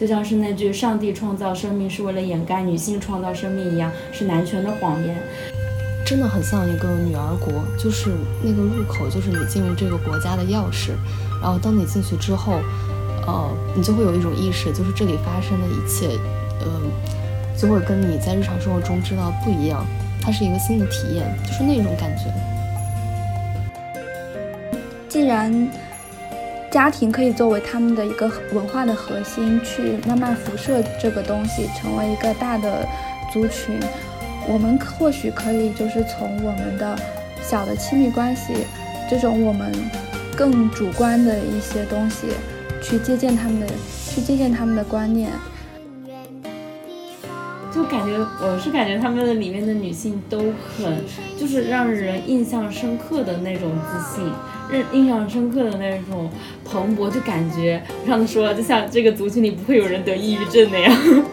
就像是那句“上帝创造生命是为了掩盖女性创造生命”一样，是男权的谎言。真的很像一个女儿国，就是那个入口，就是你进入这个国家的钥匙。然后当你进去之后，呃，你就会有一种意识，就是这里发生的一切，呃，就会跟你在日常生活中知道不一样。它是一个新的体验，就是那种感觉。既然家庭可以作为他们的一个文化的核心，去慢慢辐射这个东西，成为一个大的族群。我们或许可以就是从我们的小的亲密关系这种我们更主观的一些东西，去借鉴他们的，去借鉴他们的观念。就感觉我是感觉他们的里面的女性都很，就是让人印象深刻的那种自信，印印象深刻的那种蓬勃，就感觉上次说，就像这个族群里不会有人得抑郁症那样。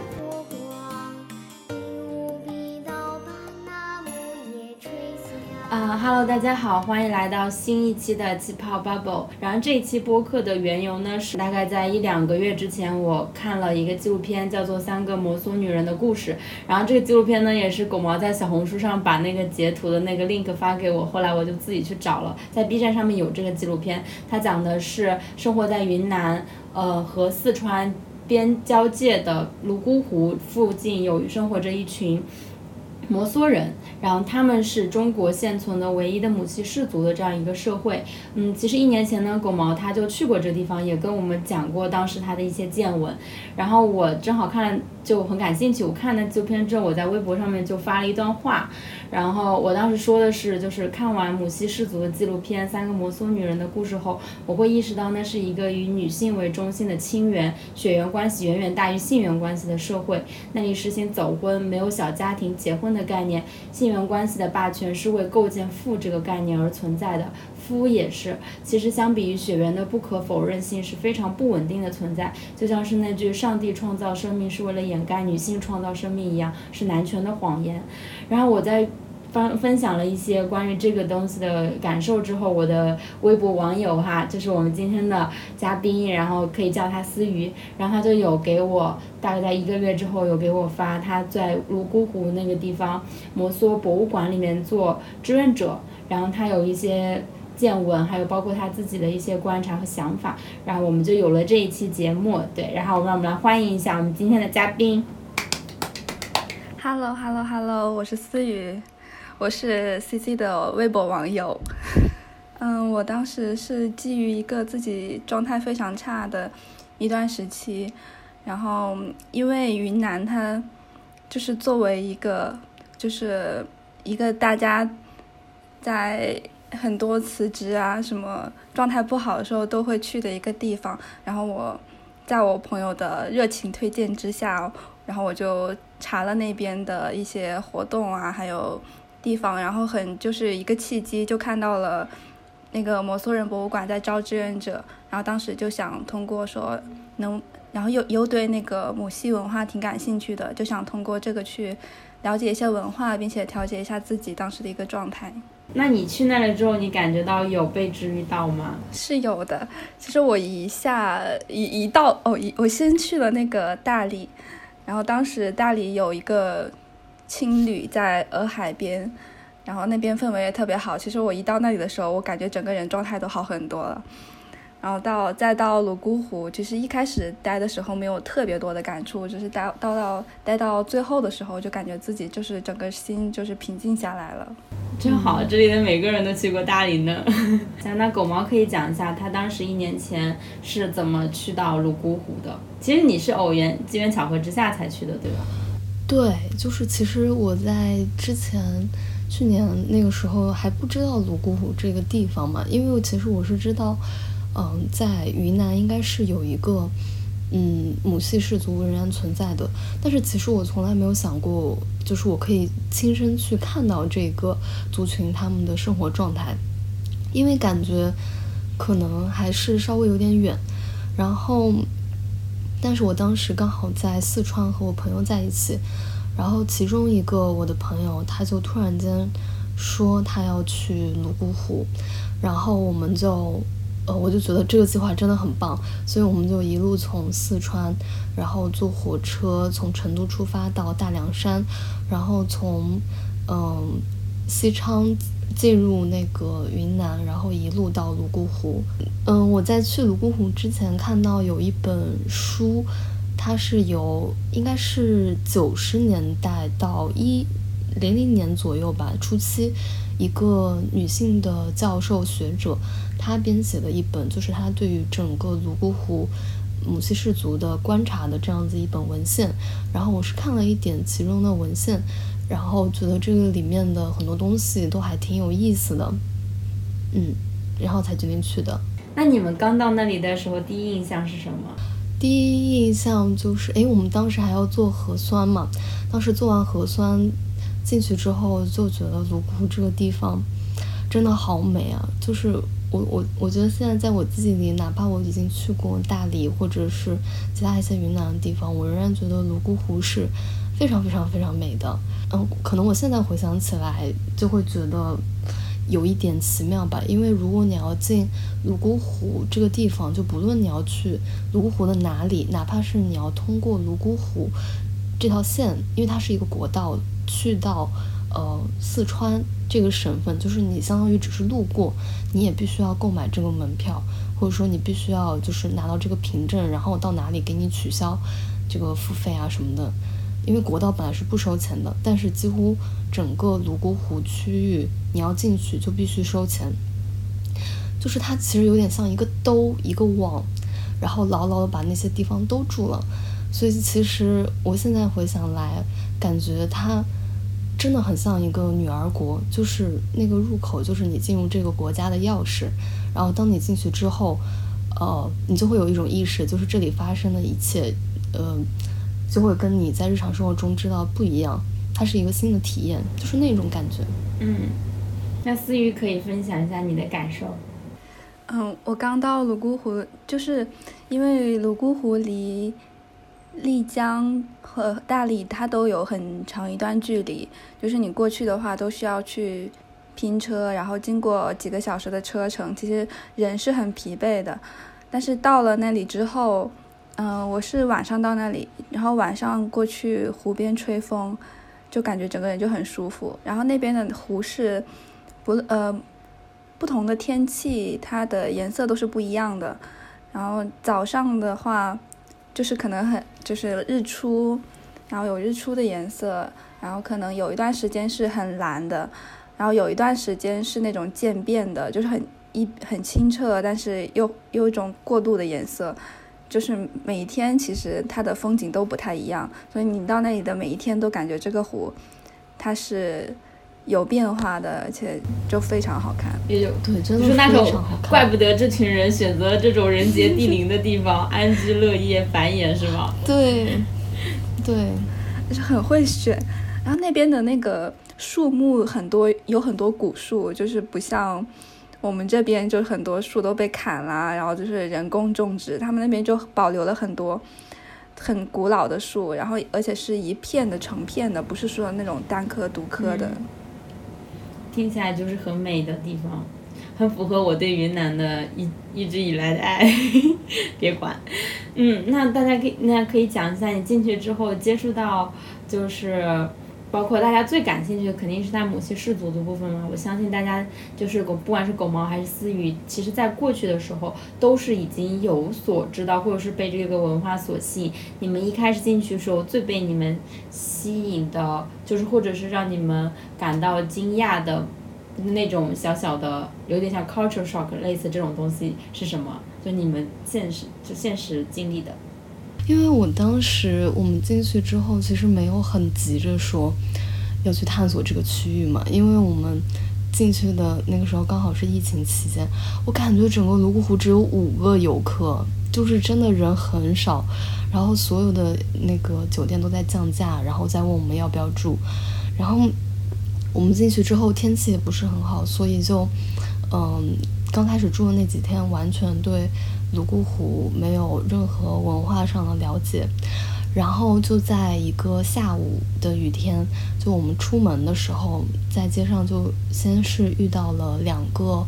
Hello，大家好，欢迎来到新一期的气泡 Bubble。然后这一期播客的缘由呢，是大概在一两个月之前，我看了一个纪录片，叫做《三个摩梭女人的故事》。然后这个纪录片呢，也是狗毛在小红书上把那个截图的那个 link 发给我，后来我就自己去找了，在 B 站上面有这个纪录片。它讲的是生活在云南，呃和四川边交界的泸沽湖附近，有生活着一群。摩梭人，然后他们是中国现存的唯一的母系氏族的这样一个社会。嗯，其实一年前呢，狗毛他就去过这地方，也跟我们讲过当时他的一些见闻。然后我正好看。就很感兴趣，我看了纪录片之后，我在微博上面就发了一段话，然后我当时说的是，就是看完母系氏族的纪录片《三个摩梭女人的故事》后，我会意识到那是一个以女性为中心的亲缘血缘关系远远大于性缘关系的社会，那里实行走婚，没有小家庭结婚的概念，性缘关系的霸权是为构建父这个概念而存在的。夫也是，其实相比于血缘的不可否认性是非常不稳定的存在，就像是那句“上帝创造生命是为了掩盖女性创造生命”一样，是男权的谎言。然后我在分分享了一些关于这个东西的感受之后，我的微博网友哈，就是我们今天的嘉宾，然后可以叫他思雨，然后他就有给我大概在一个月之后有给我发他在泸沽湖那个地方摩梭博物馆里面做志愿者，然后他有一些。见闻，还有包括他自己的一些观察和想法，然后我们就有了这一期节目。对，然后让我们来欢迎一下我们今天的嘉宾。Hello，Hello，Hello，我是思雨，我是 CC 的微博网友。嗯，我当时是基于一个自己状态非常差的一段时期，然后因为云南它就是作为一个就是一个大家在。很多辞职啊，什么状态不好的时候都会去的一个地方。然后我在我朋友的热情推荐之下，然后我就查了那边的一些活动啊，还有地方。然后很就是一个契机，就看到了那个摩梭人博物馆在招志愿者。然后当时就想通过说能，然后又又对那个母系文化挺感兴趣的，就想通过这个去了解一些文化，并且调节一下自己当时的一个状态。那你去那里之后，你感觉到有被治愈到吗？是有的。其实我一下一一到哦，一我先去了那个大理，然后当时大理有一个青旅在洱海边，然后那边氛围也特别好。其实我一到那里的时候，我感觉整个人状态都好很多了。然后到再到泸沽湖，其实一开始待的时候没有特别多的感触，就是待到到待到最后的时候，就感觉自己就是整个心就是平静下来了。真好，这里的每个人都去过大理呢。行，那狗毛可以讲一下他当时一年前是怎么去到泸沽湖的？其实你是偶然机缘巧合之下才去的，对吧？对，就是其实我在之前去年那个时候还不知道泸沽湖这个地方嘛，因为其实我是知道，嗯，在云南应该是有一个。嗯，母系氏族仍然存在的，但是其实我从来没有想过，就是我可以亲身去看到这个族群他们的生活状态，因为感觉可能还是稍微有点远。然后，但是我当时刚好在四川和我朋友在一起，然后其中一个我的朋友他就突然间说他要去泸沽湖，然后我们就。呃，我就觉得这个计划真的很棒，所以我们就一路从四川，然后坐火车从成都出发到大凉山，然后从嗯西昌进入那个云南，然后一路到泸沽湖。嗯，我在去泸沽湖之前看到有一本书，它是由应该是九十年代到一零零年左右吧初期。一个女性的教授学者，她编写的一本，就是他对于整个泸沽湖母系氏族的观察的这样子一本文献。然后我是看了一点其中的文献，然后觉得这个里面的很多东西都还挺有意思的，嗯，然后才决定去的。那你们刚到那里的时候，第一印象是什么？第一印象就是，哎，我们当时还要做核酸嘛，当时做完核酸。进去之后就觉得泸沽湖这个地方真的好美啊！就是我我我觉得现在在我自己里，哪怕我已经去过大理或者是其他一些云南的地方，我仍然觉得泸沽湖是非常非常非常美的。嗯，可能我现在回想起来就会觉得有一点奇妙吧。因为如果你要进泸沽湖这个地方，就不论你要去泸沽湖的哪里，哪怕是你要通过泸沽湖这条线，因为它是一个国道。去到，呃，四川这个省份，就是你相当于只是路过，你也必须要购买这个门票，或者说你必须要就是拿到这个凭证，然后到哪里给你取消这个付费啊什么的。因为国道本来是不收钱的，但是几乎整个泸沽湖区域你要进去就必须收钱，就是它其实有点像一个兜一个网，然后牢牢的把那些地方兜住了。所以其实我现在回想来，感觉它。真的很像一个女儿国，就是那个入口，就是你进入这个国家的钥匙。然后当你进去之后，呃，你就会有一种意识，就是这里发生的一切，呃，就会跟你在日常生活中知道不一样。它是一个新的体验，就是那种感觉。嗯，那思雨可以分享一下你的感受。嗯，我刚到泸沽湖，就是因为泸沽湖离。丽江和大理，它都有很长一段距离，就是你过去的话，都需要去拼车，然后经过几个小时的车程，其实人是很疲惫的。但是到了那里之后，嗯，我是晚上到那里，然后晚上过去湖边吹风，就感觉整个人就很舒服。然后那边的湖是不呃不同的天气，它的颜色都是不一样的。然后早上的话。就是可能很就是日出，然后有日出的颜色，然后可能有一段时间是很蓝的，然后有一段时间是那种渐变的，就是很一很清澈，但是又有一种过渡的颜色，就是每一天其实它的风景都不太一样，所以你到那里的每一天都感觉这个湖，它是。有变化的，而且就非常好看。也有对，真的是那种好看。怪不得这群人选择这种人杰地灵的地方 安居乐业繁衍，是吗？对，对，是很会选。然后那边的那个树木很多，有很多古树，就是不像我们这边，就很多树都被砍啦，然后就是人工种植。他们那边就保留了很多。很古老的树，然后而且是一片的成片的，不是说那种单棵独棵的。听起来就是很美的地方，很符合我对云南的一一直以来的爱。别管，嗯，那大家可以那可以讲一下你进去之后接触到就是。包括大家最感兴趣的肯定是在母系氏族的部分嘛，我相信大家就是狗，不管是狗毛还是思雨，其实在过去的时候都是已经有所知道，或者是被这个文化所吸引。你们一开始进去的时候，最被你们吸引的，就是或者是让你们感到惊讶的那种小小的，有点像 culture shock 类似这种东西是什么？就你们现实就现实经历的。因为我当时我们进去之后，其实没有很急着说要去探索这个区域嘛，因为我们进去的那个时候刚好是疫情期间，我感觉整个泸沽湖只有五个游客，就是真的人很少，然后所有的那个酒店都在降价，然后再问我们要不要住，然后我们进去之后天气也不是很好，所以就嗯，刚开始住的那几天完全对。泸沽湖没有任何文化上的了解，然后就在一个下午的雨天，就我们出门的时候，在街上就先是遇到了两个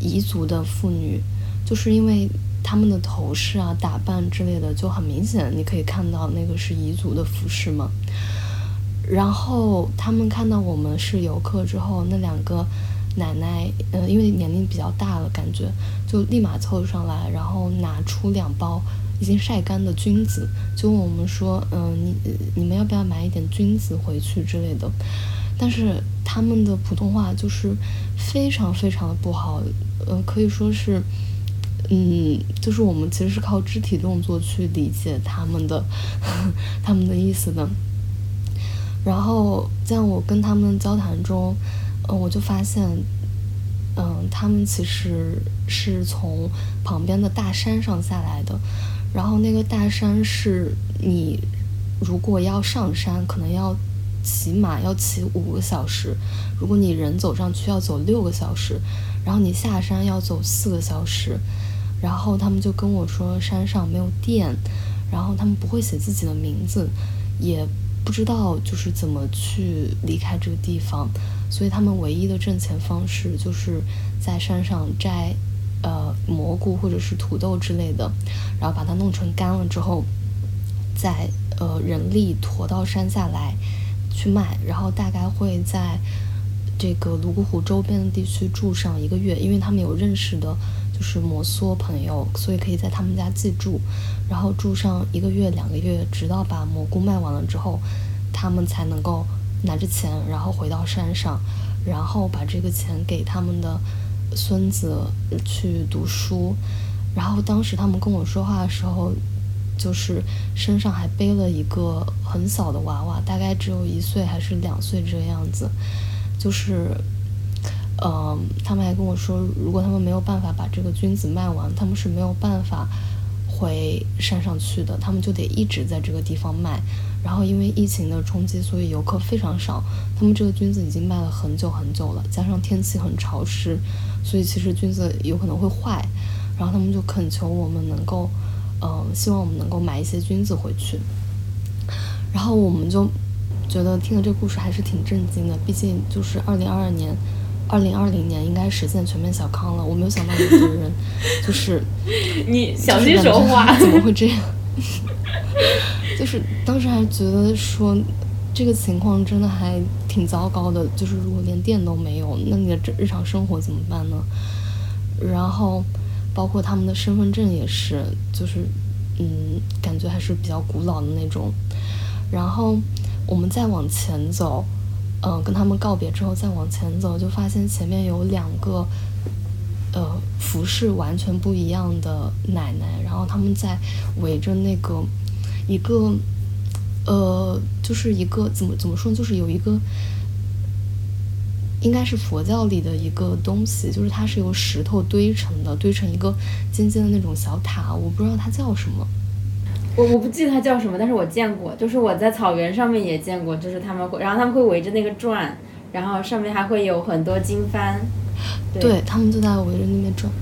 彝族的妇女，就是因为他们的头饰啊、打扮之类的就很明显，你可以看到那个是彝族的服饰嘛。然后他们看到我们是游客之后，那两个奶奶，呃，因为年龄比较大了，感觉就立马凑上来，然后拿出两包已经晒干的菌子，就问我们说，嗯，你你们要不要买一点菌子回去之类的？但是他们的普通话就是非常非常的不好，呃，可以说是，嗯，就是我们其实是靠肢体动作去理解他们的 他们的意思的。然后在我跟他们交谈中，我就发现，嗯，他们其实是从旁边的大山上下来的。然后那个大山是你如果要上山，可能要骑马要骑五个小时；如果你人走上去要走六个小时；然后你下山要走四个小时。然后他们就跟我说，山上没有电，然后他们不会写自己的名字，也。不知道就是怎么去离开这个地方，所以他们唯一的挣钱方式就是在山上摘呃蘑菇或者是土豆之类的，然后把它弄成干了之后，再呃人力驮到山下来去卖，然后大概会在这个泸沽湖周边的地区住上一个月，因为他们有认识的。就是摩梭朋友，所以可以在他们家寄住，然后住上一个月、两个月，直到把蘑菇卖完了之后，他们才能够拿着钱，然后回到山上，然后把这个钱给他们的孙子去读书。然后当时他们跟我说话的时候，就是身上还背了一个很小的娃娃，大概只有一岁还是两岁这个样子，就是。嗯，他们还跟我说，如果他们没有办法把这个菌子卖完，他们是没有办法回山上去的，他们就得一直在这个地方卖。然后因为疫情的冲击，所以游客非常少。他们这个菌子已经卖了很久很久了，加上天气很潮湿，所以其实菌子有可能会坏。然后他们就恳求我们能够，嗯，希望我们能够买一些菌子回去。然后我们就觉得听了这个故事还是挺震惊的，毕竟就是二零二二年。二零二零年应该实现全面小康了，我没有想到有的人就是 你小心说话，怎么会这样？就是当时还觉得说这个情况真的还挺糟糕的，就是如果连电都没有，那你的日常生活怎么办呢？然后包括他们的身份证也是，就是嗯，感觉还是比较古老的那种。然后我们再往前走。嗯，跟他们告别之后，再往前走，就发现前面有两个，呃，服饰完全不一样的奶奶，然后他们在围着那个一个，呃，就是一个怎么怎么说，就是有一个，应该是佛教里的一个东西，就是它是由石头堆成的，堆成一个尖尖的那种小塔，我不知道它叫什么。我我不记得它叫什么，但是我见过，就是我在草原上面也见过，就是他们会，然后他们会围着那个转，然后上面还会有很多经幡，对。他们就在围着那边转，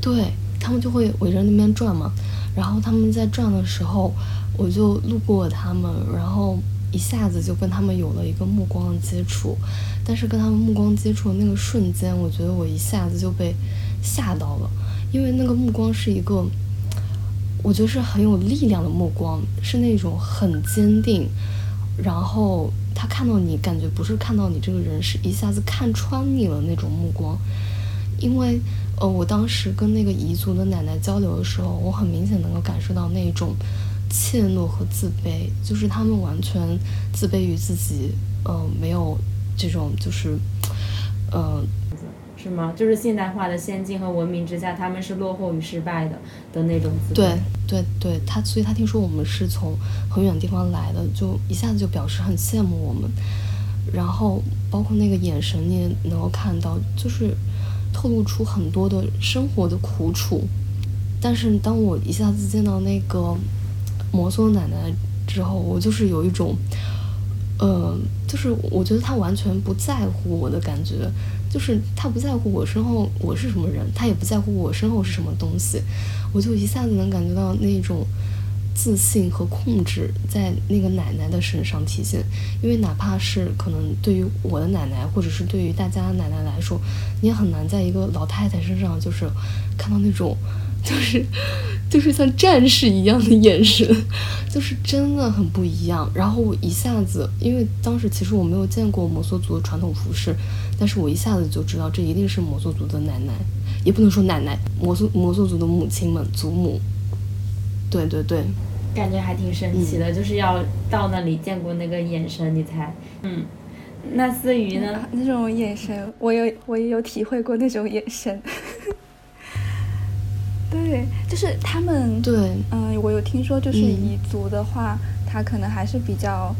对他们就会围着那边转嘛，然后他们在转的时候，我就路过他们，然后一下子就跟他们有了一个目光的接触，但是跟他们目光接触的那个瞬间，我觉得我一下子就被吓到了，因为那个目光是一个。我觉得是很有力量的目光，是那种很坚定，然后他看到你，感觉不是看到你这个人，是一下子看穿你了那种目光。因为，呃，我当时跟那个彝族的奶奶交流的时候，我很明显能够感受到那种怯懦和自卑，就是他们完全自卑于自己，呃，没有这种就是，呃。是吗？就是现代化的先进和文明之下，他们是落后与失败的的那种。对对对，他所以他听说我们是从很远地方来的，就一下子就表示很羡慕我们。然后包括那个眼神，你也能够看到，就是透露出很多的生活的苦楚。但是当我一下子见到那个摩梭奶奶之后，我就是有一种，呃，就是我觉得她完全不在乎我的感觉。就是他不在乎我身后我是什么人，他也不在乎我身后是什么东西，我就一下子能感觉到那种自信和控制在那个奶奶的身上体现，因为哪怕是可能对于我的奶奶，或者是对于大家奶奶来说，你也很难在一个老太太身上就是看到那种，就是就是像战士一样的眼神，就是真的很不一样。然后我一下子，因为当时其实我没有见过摩梭族的传统服饰，但是我一下子就知道这一定是摩梭族的奶奶，也不能说奶奶，摩梭摩梭族的母亲们、祖母。对对对，感觉还挺神奇的，就是要到那里见过那个眼神，你才嗯。那思雨呢？那种眼神，我有我也有体会过那种眼神。对，就是他们。对。嗯，我有听说，就是彝族的话，他可能还是比较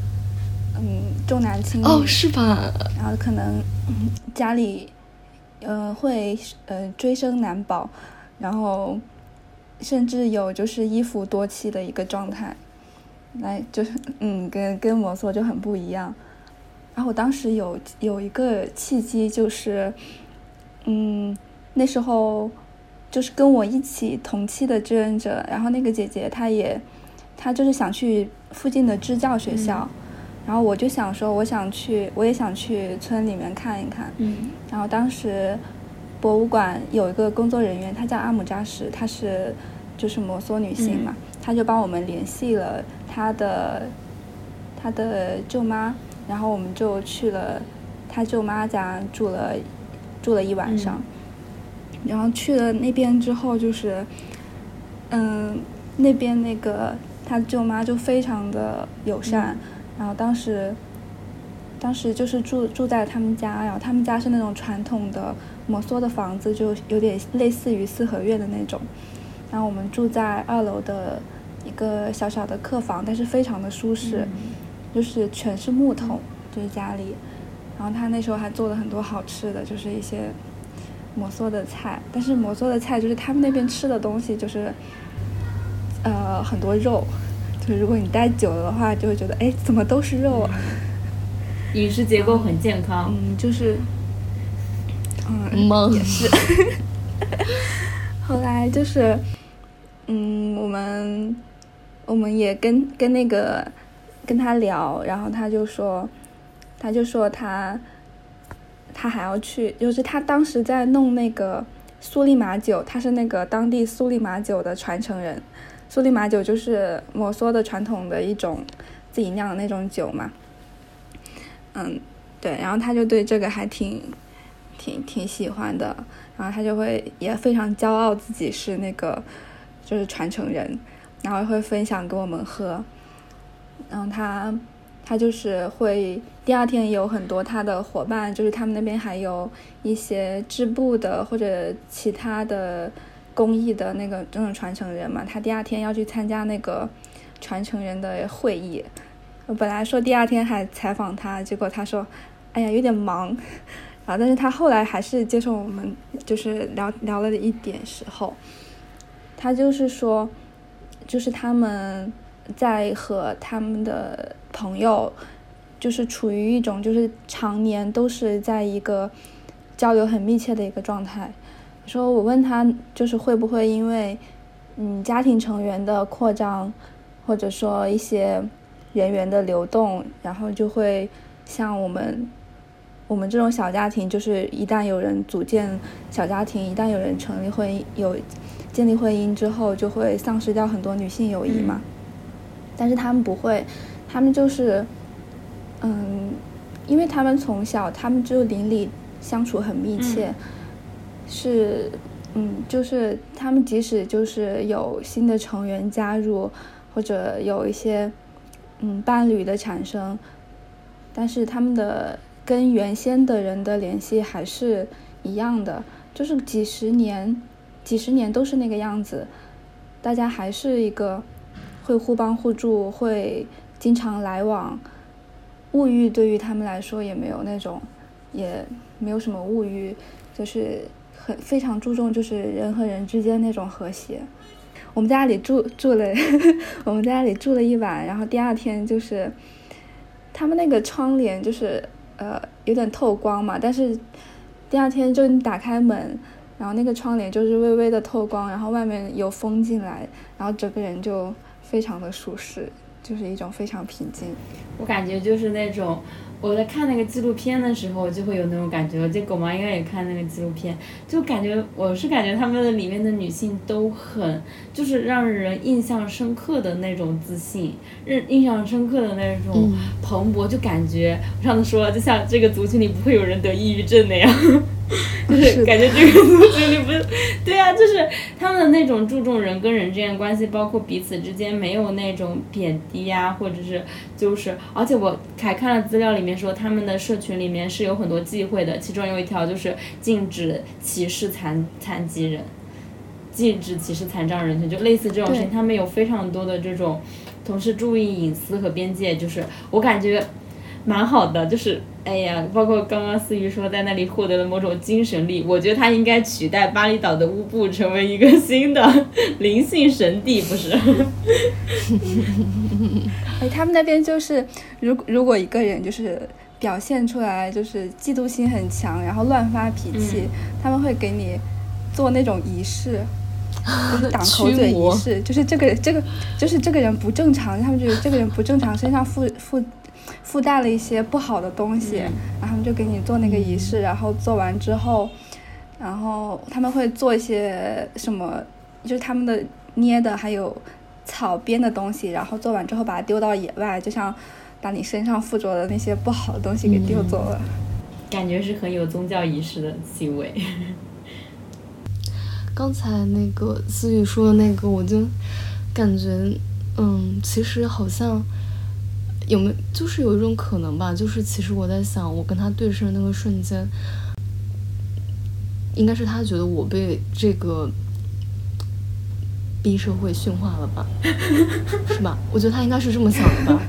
嗯重男轻女。哦，是吧？然后可能家里呃会呃追生男宝，然后。甚至有就是一夫多妻的一个状态，来就是嗯，跟跟摩梭就很不一样。然后我当时有有一个契机，就是嗯，那时候就是跟我一起同期的志愿者，然后那个姐姐她也她就是想去附近的支教学校，然后我就想说，我想去，我也想去村里面看一看。嗯。然后当时。博物馆有一个工作人员，她叫阿姆扎什，她是就是摩梭女性嘛，她就帮我们联系了她的她的舅妈，然后我们就去了她舅妈家住了住了一晚上，然后去了那边之后就是嗯那边那个他舅妈就非常的友善，然后当时当时就是住住在他们家，然后他们家是那种传统的。摩梭的房子就有点类似于四合院的那种，然后我们住在二楼的一个小小的客房，但是非常的舒适，就是全是木头，就是家里。然后他那时候还做了很多好吃的，就是一些摩梭的菜。但是摩梭的菜就是他们那边吃的东西就是，呃，很多肉，就是如果你待久了的话，就会觉得哎，怎么都是肉啊？饮食结构很健康。嗯，就是。嗯，也是。后来就是，嗯，我们我们也跟跟那个跟他聊，然后他就说，他就说他他还要去，就是他当时在弄那个苏利马酒，他是那个当地苏利马酒的传承人。苏利马酒就是摩梭的传统的一种自己酿的那种酒嘛。嗯，对，然后他就对这个还挺。挺挺喜欢的，然后他就会也非常骄傲自己是那个就是传承人，然后会分享给我们喝。然后他他就是会第二天有很多他的伙伴，就是他们那边还有一些织布的或者其他的工艺的那个这种传承人嘛，他第二天要去参加那个传承人的会议。本来说第二天还采访他，结果他说：“哎呀，有点忙。”啊！但是他后来还是接受我们，就是聊聊了一点时候，他就是说，就是他们在和他们的朋友，就是处于一种就是常年都是在一个交流很密切的一个状态。说我问他，就是会不会因为嗯家庭成员的扩张，或者说一些人员的流动，然后就会像我们。我们这种小家庭，就是一旦有人组建小家庭，一旦有人成立婚姻，有建立婚姻之后，就会丧失掉很多女性友谊嘛。但是他们不会，他们就是，嗯，因为他们从小他们就邻里相处很密切，是，嗯，就是他们即使就是有新的成员加入，或者有一些嗯伴侣的产生，但是他们的。跟原先的人的联系还是一样的，就是几十年、几十年都是那个样子，大家还是一个会互帮互助、会经常来往。物欲对于他们来说也没有那种，也没有什么物欲，就是很非常注重就是人和人之间那种和谐。我们家里住住了，我们家里住了一晚，然后第二天就是他们那个窗帘就是。呃，有点透光嘛，但是第二天就你打开门，然后那个窗帘就是微微的透光，然后外面有风进来，然后整个人就非常的舒适，就是一种非常平静。我感觉就是那种。我在看那个纪录片的时候，就会有那种感觉。我记得狗毛应该也看那个纪录片，就感觉我是感觉他们的里面的女性都很，就是让人印象深刻的那种自信，印印象深刻的那种蓬勃，就感觉我上次说了，就像这个族群里不会有人得抑郁症那样。就是感觉这个族群里不是，对啊，就是他们的那种注重人跟人之间的关系，包括彼此之间没有那种贬低呀，或者是就是，而且我还看了资料里面说，他们的社群里面是有很多忌讳的，其中有一条就是禁止歧视残残疾人，禁止歧视残障人。群，就类似这种事情，他们有非常多的这种，同时注意隐私和边界，就是我感觉。蛮好的，就是哎呀，包括刚刚思雨说在那里获得了某种精神力，我觉得他应该取代巴厘岛的乌布，成为一个新的灵性神地，不是？哎，他们那边就是，如如果一个人就是表现出来就是嫉妒心很强，然后乱发脾气，他们会给你做那种仪式，就是挡口嘴仪式，就是这个这个就是这个人不正常，他们觉得这个人不正常，身上附附。附带了一些不好的东西，然后他们就给你做那个仪式，然后做完之后，然后他们会做一些什么，就是他们的捏的还有草编的东西，然后做完之后把它丢到野外，就像把你身上附着的那些不好的东西给丢走了，感觉是很有宗教仪式的气味。刚才那个思雨说的那个，我就感觉，嗯，其实好像。有没有就是有一种可能吧？就是其实我在想，我跟他对视的那个瞬间，应该是他觉得我被这个逼社会驯化了吧？是吧？我觉得他应该是这么想的吧？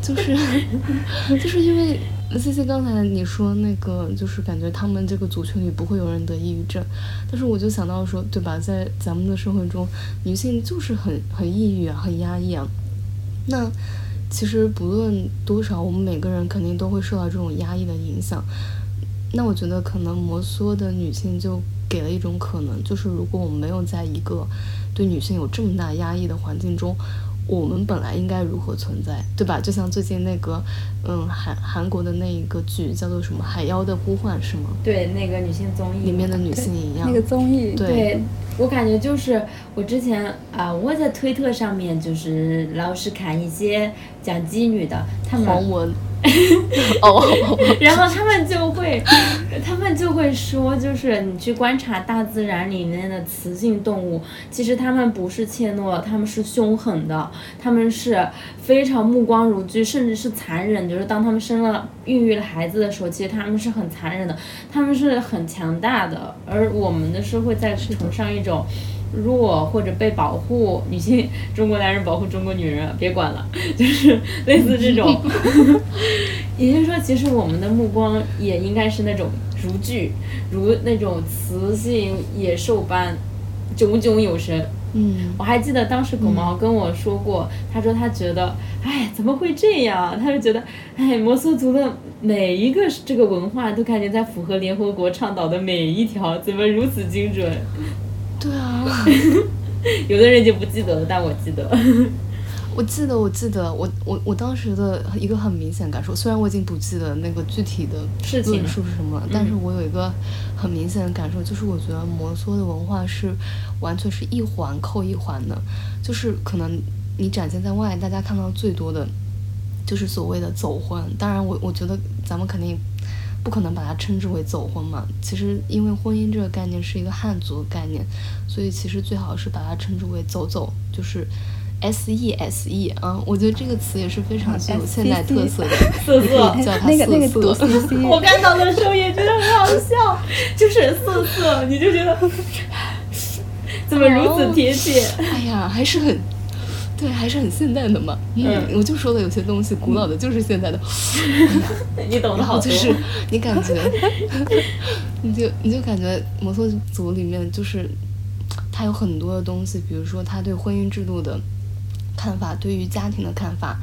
就是就是因为 C C 刚才你说那个，就是感觉他们这个族群里不会有人得抑郁症，但是我就想到说，对吧？在咱们的社会中，女性就是很很抑郁啊，很压抑啊，那。其实不论多少，我们每个人肯定都会受到这种压抑的影响。那我觉得可能摩梭的女性就给了一种可能，就是如果我们没有在一个对女性有这么大压抑的环境中。我们本来应该如何存在，对吧？就像最近那个，嗯，韩韩国的那一个剧叫做什么《海妖的呼唤》，是吗？对，那个女性综艺里面的女性一样。那个综艺，对我感觉就是我之前啊，我在推特上面就是老是看一些讲妓女的，他们。黄文。哦，然后他们就会，他们就会说，就是你去观察大自然里面的雌性动物，其实他们不是怯懦，他们是凶狠的，他们是非常目光如炬，甚至是残忍。就是当他们生了、孕育了孩子的时候，其实他们是很残忍的，他们是很强大的。而我们的社会在崇尚一种。弱或者被保护女性，中国男人保护中国女人，别管了，就是类似这种。也就是说，其实我们的目光也应该是那种如炬，如那种雌性野兽般炯炯有神。嗯，我还记得当时狗毛跟我说过，他说他觉得，哎，怎么会这样？他就觉得，哎，摩梭族的每一个这个文化都感觉在符合联合国倡导的每一条，怎么如此精准？对啊，有的人就不记得了，但我记得。我记得，我记得，我我我当时的一个很明显感受，虽然我已经不记得那个具体的论述是什么，但是我有一个很明显的感受，就是我觉得摩梭的文化是完全是一环扣一环的，就是可能你展现在外，大家看到最多的，就是所谓的走婚。当然，我我觉得咱们肯定。不可能把它称之为走婚嘛？其实，因为婚姻这个概念是一个汉族的概念，所以其实最好是把它称之为走走，就是 S E S E 啊。我觉得这个词也是非常具有现代特色的，色色叫它色色。我看到的时候也觉得很好笑，就是色色，你就觉得 怎么如此贴切？哎呀，还是很。对，还是很现代的嘛。嗯，我就说的有些东西，古老的就是现代的。你懂的好 就是你感觉，你就你就感觉摩梭族里面就是他有很多的东西，比如说他对婚姻制度的看法，对于家庭的看法，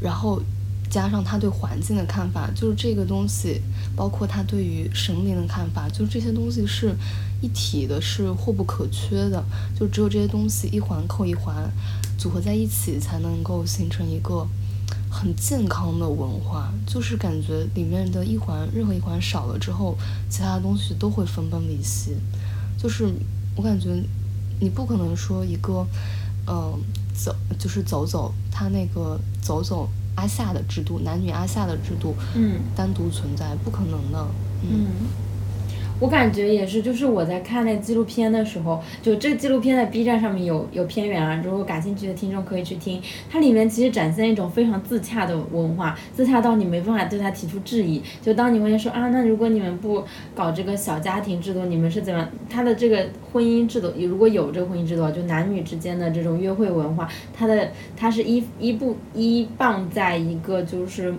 然后加上他对环境的看法，就是这个东西，包括他对于神灵的看法，就是这些东西是一体的，是或不可缺的。就只有这些东西一环扣一环。组合在一起，才能够形成一个很健康的文化。就是感觉里面的一环，任何一环少了之后，其他东西都会分崩离析。就是我感觉，你不可能说一个，嗯，走就是走走，他那个走走阿夏的制度，男女阿夏的制度，嗯，单独存在，不可能的，嗯。我感觉也是，就是我在看那纪录片的时候，就这个纪录片在 B 站上面有有片源啊，如果感兴趣的听众可以去听。它里面其实展现一种非常自洽的文化，自洽到你没办法对它提出质疑。就当你问说啊，那如果你们不搞这个小家庭制度，你们是怎么？它的这个婚姻制度，如果有这个婚姻制度，就男女之间的这种约会文化，它的它是依依不依傍在一个就是。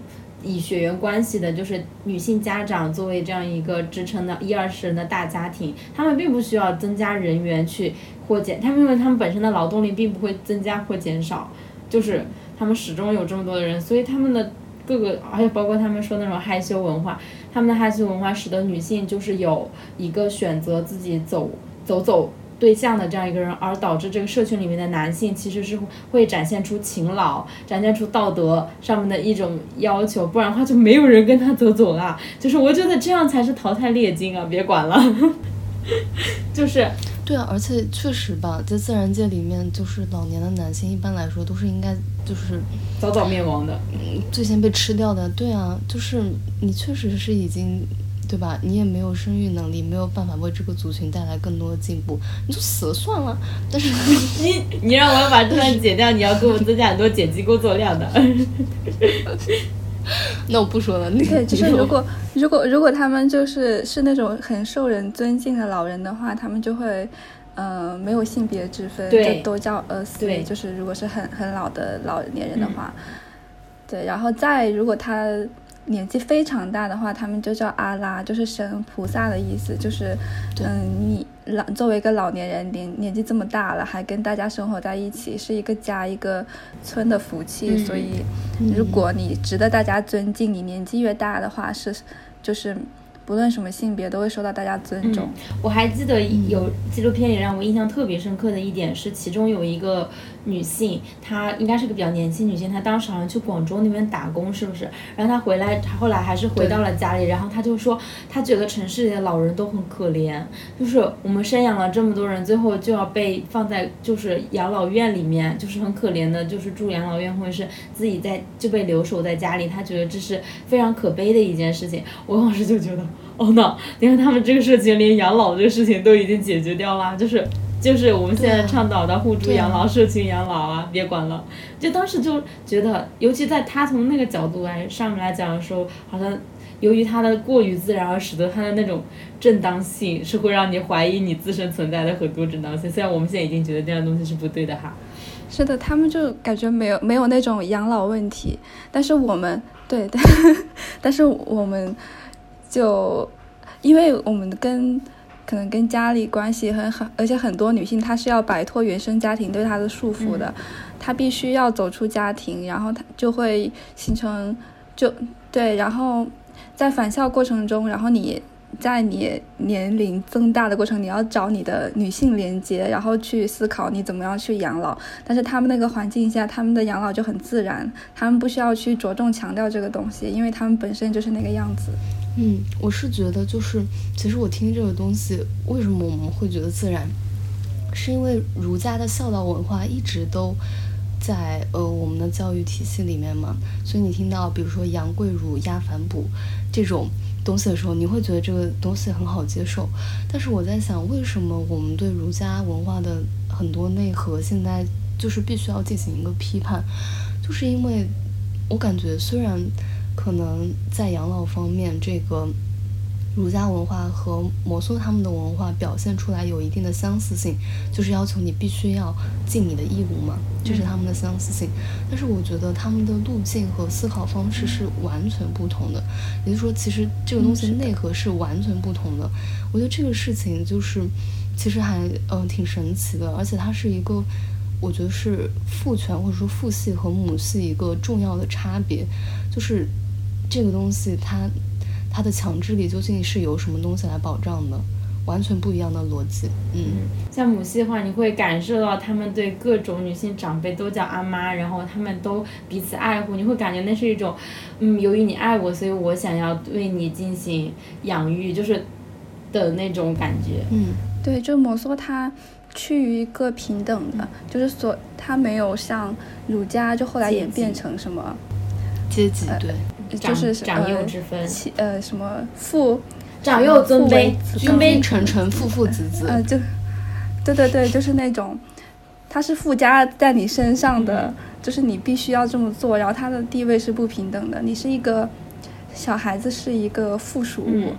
以血缘关系的，就是女性家长作为这样一个支撑的一二十人的大家庭，他们并不需要增加人员去或减，他们因为他们本身的劳动力并不会增加或减少，就是他们始终有这么多的人，所以他们的各个，而且包括他们说那种害羞文化，他们的害羞文化使得女性就是有一个选择自己走走走。对象的这样一个人，而导致这个社群里面的男性其实是会展现出勤劳、展现出道德上面的一种要求，不然的话就没有人跟他走走了。就是我觉得这样才是淘汰劣金啊！别管了，就是对啊，而且确实吧，在自然界里面，就是老年的男性一般来说都是应该就是早早灭亡的，最先被吃掉的。对啊，就是你确实是已经。对吧？你也没有生育能力，没有办法为这个族群带来更多的进步，你就死了算了。但是 你你让我把这段剪掉，你要给我增加很多剪辑工作量的。那我不说了。对，就是如果如果如果他们就是是那种很受人尊敬的老人的话，他们就会呃没有性别之分，就都叫呃对。就是如果是很很老的老年人的话，对，然后再如果他。年纪非常大的话，他们就叫阿拉，就是神菩萨的意思。就是，嗯，你老作为一个老年人，年年纪这么大了，还跟大家生活在一起，是一个家一个村的福气。所以，如果你值得大家尊敬，你年纪越大的话，是就是。不论什么性别，都会受到大家尊重。我还记得有纪录片里让我印象特别深刻的一点是，其中有一个女性，她应该是个比较年轻女性，她当时好像去广州那边打工，是不是？然后她回来，她后来还是回到了家里，然后她就说，她觉得城市里的老人都很可怜，就是我们生养了这么多人，最后就要被放在就是养老院里面，就是很可怜的，就是住养老院或者是自己在就被留守在家里，她觉得这是非常可悲的一件事情。我当时就觉得。哦那你看他们这个事情连养老这个事情都已经解决掉了，就是就是我们现在倡导的互助养老、社群养老啊，别管了。就当时就觉得，尤其在他从那个角度来上面来讲的时候，好像由于他的过于自然，而使得他的那种正当性是会让你怀疑你自身存在的很多正当性。虽然我们现在已经觉得这样东西是不对的哈。是的，他们就感觉没有没有那种养老问题，但是我们对，但是我们。就，因为我们跟可能跟家里关系很很，而且很多女性她是要摆脱原生家庭对她的束缚的，她必须要走出家庭，然后她就会形成就对，然后在返校过程中，然后你。在你年龄增大的过程，你要找你的女性连接，然后去思考你怎么样去养老。但是他们那个环境下，他们的养老就很自然，他们不需要去着重强调这个东西，因为他们本身就是那个样子。嗯，我是觉得就是，其实我听这个东西，为什么我们会觉得自然，是因为儒家的孝道文化一直都在呃我们的教育体系里面嘛。所以你听到比如说杨贵如压反哺这种。东西的时候，你会觉得这个东西很好接受，但是我在想，为什么我们对儒家文化的很多内核现在就是必须要进行一个批判？就是因为我感觉，虽然可能在养老方面，这个。儒家文化和摩梭他们的文化表现出来有一定的相似性，就是要求你必须要尽你的义务嘛，这是他们的相似性。但是我觉得他们的路径和思考方式是完全不同的，也就是说，其实这个东西内核是完全不同的。我觉得这个事情就是其实还嗯挺神奇的，而且它是一个我觉得是父权或者说父系和母系一个重要的差别，就是这个东西它。它的强制力究竟是由什么东西来保障的？完全不一样的逻辑。嗯，像母系的话，你会感受到他们对各种女性长辈都叫阿妈，然后他们都彼此爱护，你会感觉那是一种，嗯，由于你爱我，所以我想要对你进行养育，就是的那种感觉。嗯，对，就摩梭它趋于一个平等的，就是所它没有像儒家就后来演变成什么阶级，对，就是长幼之分，呃，什么父。长幼尊卑，君卑臣臣，父父子子。呃，就，对对对，就是那种，他是附加在你身上的，就是你必须要这么做，然后他的地位是不平等的。你是一个小孩子，是一个附属物，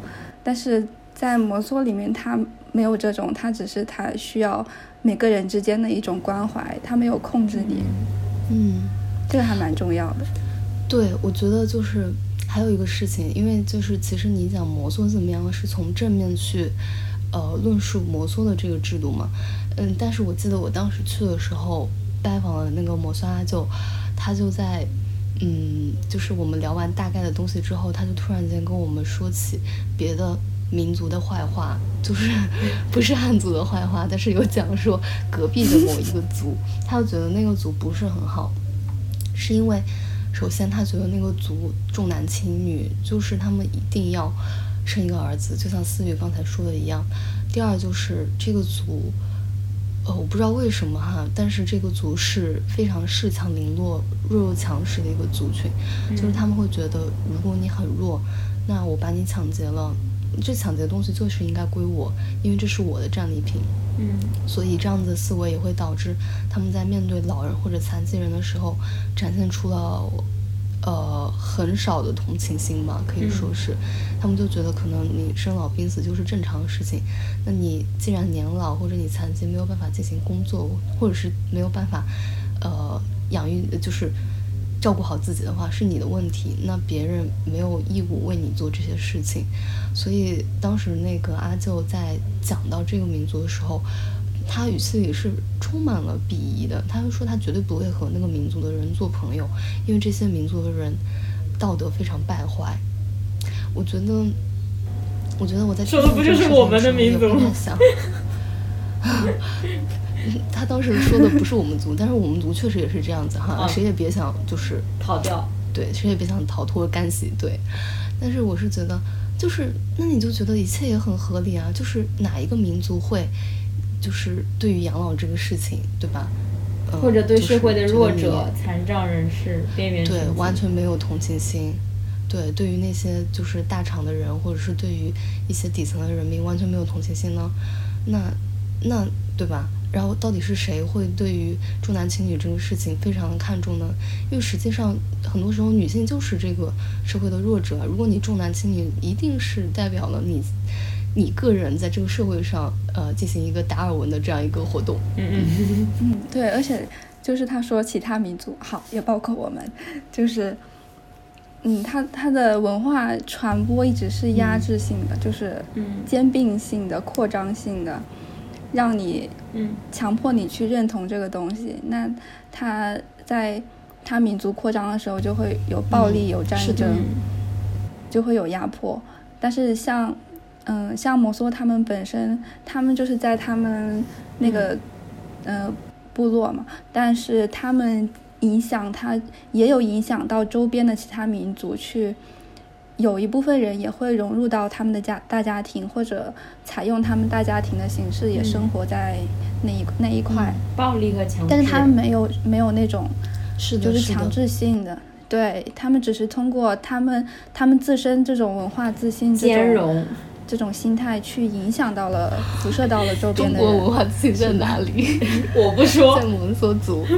但是在摩梭里面，他没有这种，他只是他需要每个人之间的一种关怀，他没有控制你。嗯，这个还蛮重要的。对，我觉得就是。还有一个事情，因为就是其实你讲摩梭怎么样，是从正面去，呃，论述摩梭的这个制度嘛，嗯，但是我记得我当时去的时候，拜访了那个摩梭阿舅，他就在，嗯，就是我们聊完大概的东西之后，他就突然间跟我们说起别的民族的坏话，就是 不是汉族的坏话，但是有讲说隔壁的某一个族，他就觉得那个族不是很好，是因为。首先，他觉得那个族重男轻女，就是他们一定要生一个儿子，就像思雨刚才说的一样。第二，就是这个族，呃，我不知道为什么哈，但是这个族是非常恃强凌弱、弱肉强食的一个族群，就是他们会觉得，如果你很弱，那我把你抢劫了。这抢劫的东西就是应该归我，因为这是我的战利品。嗯，所以这样子的思维也会导致他们在面对老人或者残疾人的时候，展现出了呃很少的同情心嘛，可以说是，他们就觉得可能你生老病死就是正常的事情。那你既然年老或者你残疾没有办法进行工作，或者是没有办法呃养育，就是。照顾好自己的话是你的问题，那别人没有义务为你做这些事情。所以当时那个阿舅在讲到这个民族的时候，他语气里是充满了鄙夷的。他就说他绝对不会和那个民族的人做朋友，因为这些民族的人道德非常败坏。我觉得，我觉得我在说的不就是我们的民族吗？他当时说的不是我们族，但是我们族确实也是这样子哈，谁也别想就是逃掉，对，谁也别想逃脱干系，对。但是我是觉得，就是那你就觉得一切也很合理啊，就是哪一个民族会，就是对于养老这个事情，对吧？或者对社会的弱者、残障人士、边缘对，完全没有同情心。对，对于那些就是大厂的人，或者是对于一些底层的人民，完全没有同情心呢？那那对吧？然后到底是谁会对于重男轻女这个事情非常的看重呢？因为实际上很多时候女性就是这个社会的弱者。如果你重男轻女，一定是代表了你，你个人在这个社会上呃进行一个达尔文的这样一个活动。嗯嗯 嗯，对，而且就是他说其他民族好，也包括我们，就是嗯，他他的文化传播一直是压制性的，就是兼并性的、扩张性的。让你，嗯，强迫你去认同这个东西，那他在他民族扩张的时候就会有暴力、有战争，就会有压迫。但是像，嗯，像摩梭他们本身，他们就是在他们那个，呃，部落嘛，但是他们影响他也有影响到周边的其他民族去。有一部分人也会融入到他们的家大家庭，或者采用他们大家庭的形式，也生活在那一那一块。暴力和强制，但是他们没有没有那种，是就是强制性的，对他们只是通过他们他们自身这种文化自信、兼容这种心态去影响到了、辐射到了周边的人。中国文化自信在哪里？我不说，在蒙梭族。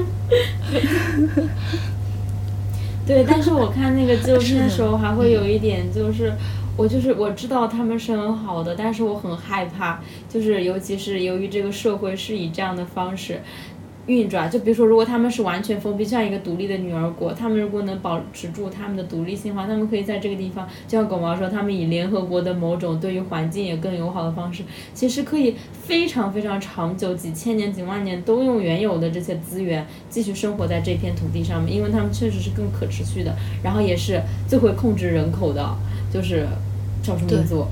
对，但是我看那个纪录片的时候，还会有一点，就是我就是我知道他们是很好的，但是我很害怕，就是尤其是由于这个社会是以这样的方式。运转，就比如说，如果他们是完全封闭，像一个独立的女儿国，他们如果能保持住他们的独立性的话，他们可以在这个地方，就像狗毛说，他们以联合国的某种对于环境也更友好的方式，其实可以非常非常长久，几千年、几万年都用原有的这些资源继续生活在这片土地上面，因为他们确实是更可持续的，然后也是最会控制人口的，就是少数民族，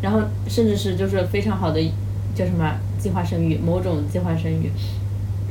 然后甚至是就是非常好的叫什么计划生育，某种计划生育。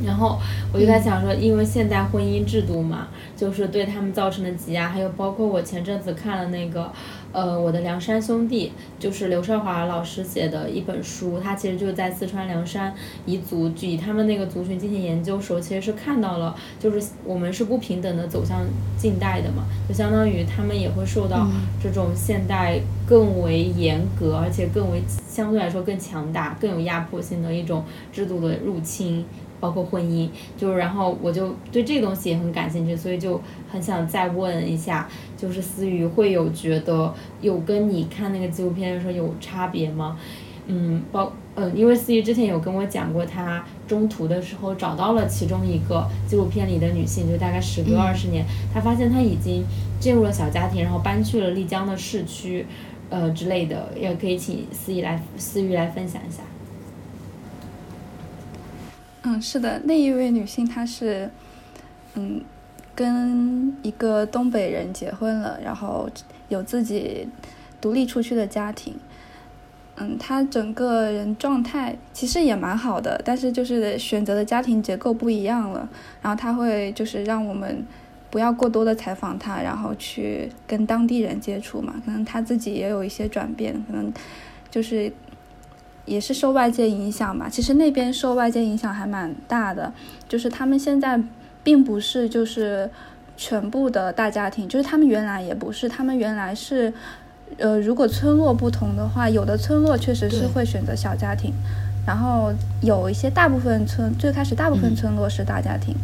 然后我就在想说，因为现代婚姻制度嘛，就是对他们造成的挤压，还有包括我前阵子看了那个，呃，我的梁山兄弟，就是刘少华老师写的一本书，他其实就在四川凉山彝族，以他们那个族群进行研究时候，其实是看到了，就是我们是不平等的走向近代的嘛，就相当于他们也会受到这种现代更为严格，而且更为相对来说更强大、更有压迫性的一种制度的入侵。包括婚姻，就是然后我就对这个东西也很感兴趣，所以就很想再问一下，就是思雨会有觉得有跟你看那个纪录片的时候有差别吗？嗯，包嗯，因为思雨之前有跟我讲过，她中途的时候找到了其中一个纪录片里的女性，就大概时隔二十年，她发现她已经进入了小家庭，然后搬去了丽江的市区，呃之类的，也可以请思雨来思雨来分享一下。嗯，是的，那一位女性她是，嗯，跟一个东北人结婚了，然后有自己独立出去的家庭。嗯，她整个人状态其实也蛮好的，但是就是选择的家庭结构不一样了。然后她会就是让我们不要过多的采访她，然后去跟当地人接触嘛。可能她自己也有一些转变，可能就是。也是受外界影响嘛，其实那边受外界影响还蛮大的，就是他们现在并不是就是全部的大家庭，就是他们原来也不是，他们原来是，呃，如果村落不同的话，有的村落确实是会选择小家庭，然后有一些大部分村最开始大部分村落是大家庭，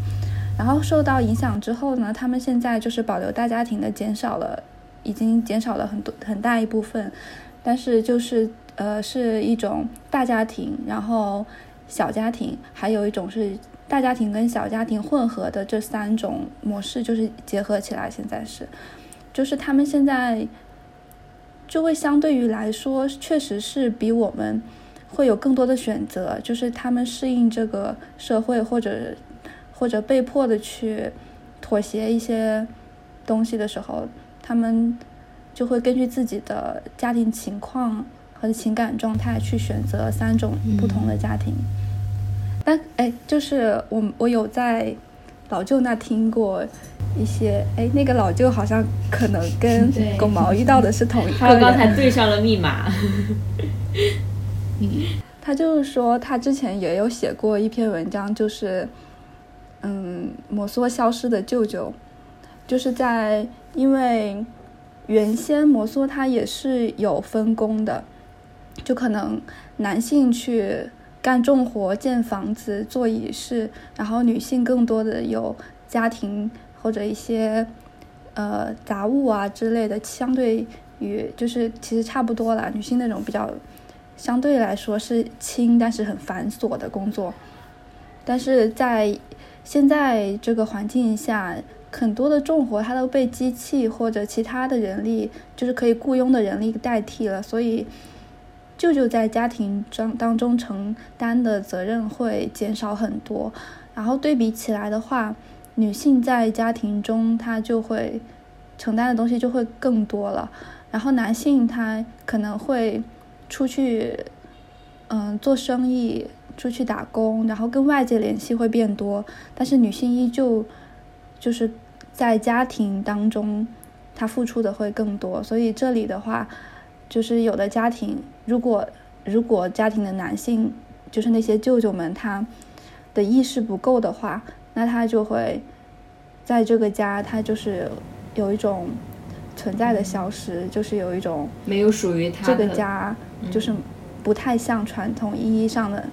然后受到影响之后呢，他们现在就是保留大家庭的减少了，已经减少了很多很大一部分，但是就是。呃，是一种大家庭，然后小家庭，还有一种是大家庭跟小家庭混合的这三种模式，就是结合起来。现在是，就是他们现在就会相对于来说，确实是比我们会有更多的选择，就是他们适应这个社会，或者或者被迫的去妥协一些东西的时候，他们就会根据自己的家庭情况。和情感状态去选择三种不同的家庭，但哎，就是我我有在老舅那听过一些，哎，那个老舅好像可能跟 狗毛遇到的是同一个人，他刚才对上了密码。嗯，他就是说他之前也有写过一篇文章，就是嗯，摩梭消失的舅舅，就是在因为原先摩梭他也是有分工的。就可能男性去干重活、建房子、做仪式，然后女性更多的有家庭或者一些呃杂物啊之类的，相对于就是其实差不多了。女性那种比较相对来说是轻，但是很繁琐的工作，但是在现在这个环境下，很多的重活它都被机器或者其他的人力，就是可以雇佣的人力代替了，所以。舅舅在家庭中当中承担的责任会减少很多，然后对比起来的话，女性在家庭中她就会承担的东西就会更多了。然后男性他可能会出去，嗯，做生意，出去打工，然后跟外界联系会变多。但是女性依旧就是在家庭当中，她付出的会更多。所以这里的话。就是有的家庭，如果如果家庭的男性，就是那些舅舅们，他的意识不够的话，那他就会在这个家，他就是有一种存在的消失，就是有一种没有属于他这个家，就是不太像传统意义上的，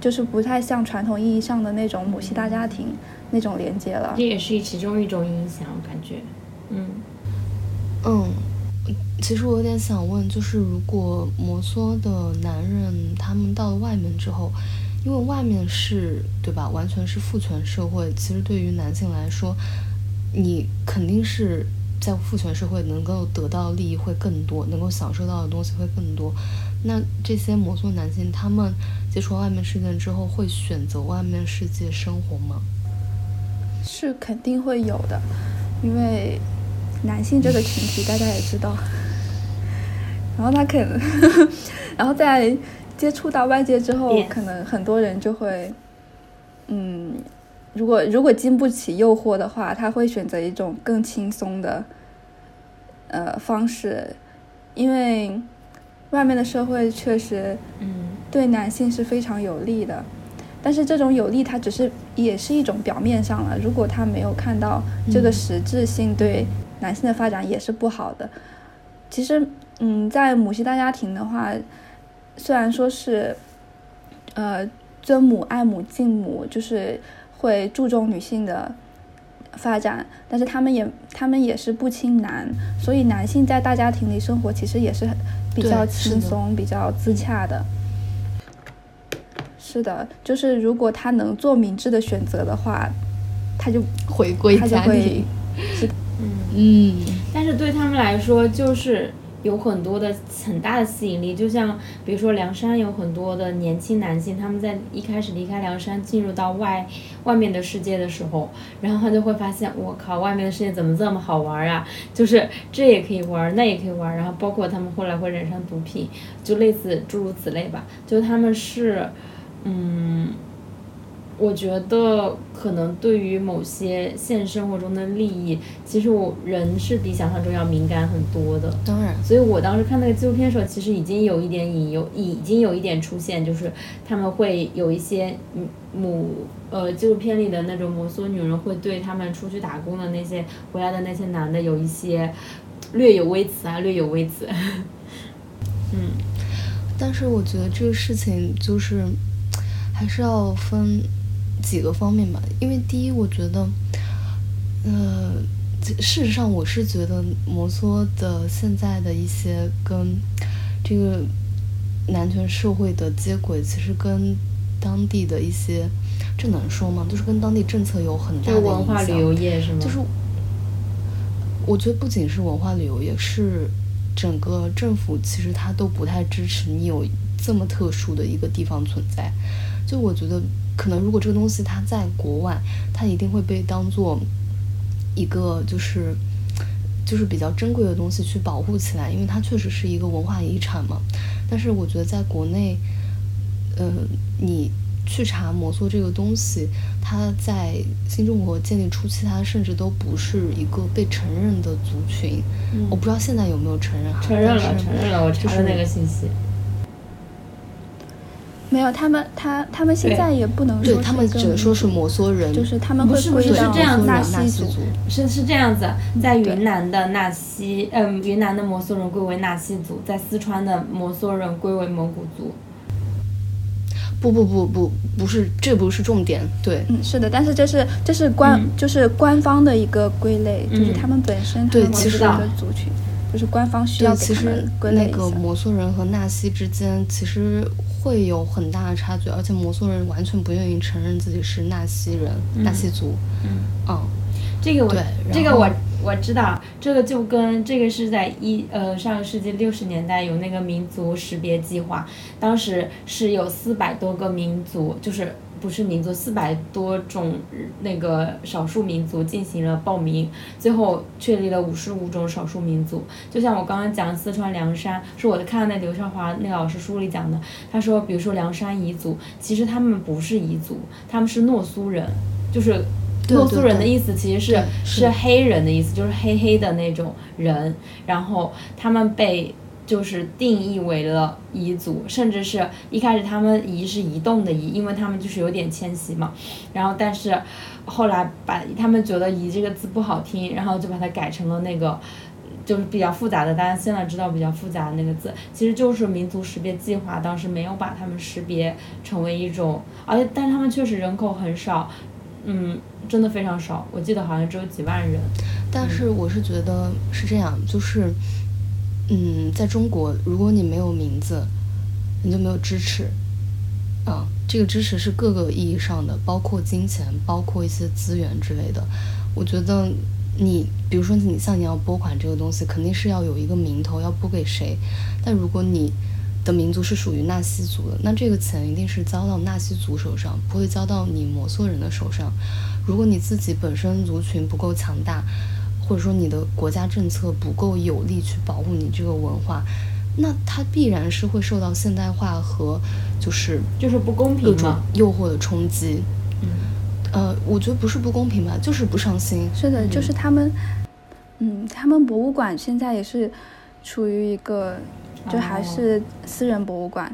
就是不太像传统意义上的那种母系大家庭那种连接了。这也是其中一种影响，感觉，嗯嗯。其实我有点想问，就是如果摩梭的男人他们到了外面之后，因为外面是对吧，完全是父权社会，其实对于男性来说，你肯定是在父权社会能够得到利益会更多，能够享受到的东西会更多。那这些摩梭男性他们接触外面世界之后，会选择外面世界生活吗？是肯定会有的，因为男性这个群体大家也知道。然后他可能，然后在接触到外界之后，可能很多人就会，嗯，如果如果经不起诱惑的话，他会选择一种更轻松的，呃方式，因为外面的社会确实，嗯，对男性是非常有利的，但是这种有利，它只是也是一种表面上了，如果他没有看到这个实质性，对男性的发展也是不好的。其实。嗯，在母系大家庭的话，虽然说是，呃，尊母爱母敬母，就是会注重女性的发展，但是他们也他们也是不亲男，所以男性在大家庭里生活其实也是比较轻松、比较自洽的。是的，就是如果他能做明智的选择的话，他就回归家庭。是，嗯嗯，但是对他们来说就是。有很多的很大的吸引力，就像比如说梁山有很多的年轻男性，他们在一开始离开梁山进入到外外面的世界的时候，然后他就会发现，我靠，外面的世界怎么这么好玩啊？就是这也可以玩，那也可以玩，然后包括他们后来会染上毒品，就类似诸如此类吧，就他们是，嗯。我觉得可能对于某些现实生活中的利益，其实我人是比想象中要敏感很多的。当然，所以我当时看那个纪录片的时候，其实已经有一点引诱，已经有一点出现，就是他们会有一些母呃纪录片里的那种摩梭女人会对他们出去打工的那些回来的那些男的有一些略有微词啊，略有微词。嗯，但是我觉得这个事情就是还是要分。几个方面吧，因为第一，我觉得，呃，事实上，我是觉得摩梭的现在的一些跟这个男权社会的接轨，其实跟当地的一些，这能说吗？就是跟当地政策有很大的文化旅游业是吗？就是我觉得不仅是文化旅游业，是整个政府其实他都不太支持你有这么特殊的一个地方存在。就我觉得。可能如果这个东西它在国外，它一定会被当做一个就是就是比较珍贵的东西去保护起来，因为它确实是一个文化遗产嘛。但是我觉得在国内，呃，你去查摩梭这个东西，它在新中国建立初期，它甚至都不是一个被承认的族群。我不知道现在有没有承认。承认了，承认了，我查了那个信息。没有，他们他他们现在也不能说，对他们只能说是摩梭人，就是他们会归到纳西族，是是这样子，在云南的纳西，嗯，云南的摩梭人归为纳西族，在四川的摩梭人归为蒙古族。不不不不，不是，这不是重点，对，嗯，是的，但是这是这是官就是官方的一个归类，就是他们本身对其实的族群，就是官方需要其实那个摩梭人和纳西之间其实。会有很大的差距，而且摩梭人完全不愿意承认自己是纳西人、纳西族。嗯，嗯，这个我这个我我知道，这个就跟这个是在一呃上个世纪六十年代有那个民族识别计划，当时是有四百多个民族，就是。不是民族，四百多种那个少数民族进行了报名，最后确立了五十五种少数民族。就像我刚刚讲四川凉山，是我看那刘少华那个老师书里讲的。他说，比如说凉山彝族，其实他们不是彝族，他们是诺苏人，就是诺苏人的意思其实是是黑人的意思，就是黑黑的那种人。然后他们被。就是定义为了彝族，甚至是一开始他们彝是移动的彝，因为他们就是有点迁徙嘛。然后，但是后来把他们觉得彝这个字不好听，然后就把它改成了那个就是比较复杂的，大家现在知道比较复杂的那个字，其实就是民族识别计划当时没有把他们识别成为一种，而且但他们确实人口很少，嗯，真的非常少，我记得好像只有几万人。但是我是觉得是这样，就是。嗯，在中国，如果你没有名字，你就没有支持。啊，这个支持是各个意义上的，包括金钱，包括一些资源之类的。我觉得你，比如说你像你要拨款这个东西，肯定是要有一个名头，要拨给谁。但如果你的民族是属于纳西族的，那这个钱一定是交到纳西族手上，不会交到你摩梭人的手上。如果你自己本身族群不够强大，或者说你的国家政策不够有力去保护你这个文化，那它必然是会受到现代化和就是就是不公各种平嘛。诱惑的冲击。嗯呃，我觉得不是不公平吧，就是不上心。是的，就是他们，嗯，他们博物馆现在也是处于一个，就还是私人博物馆，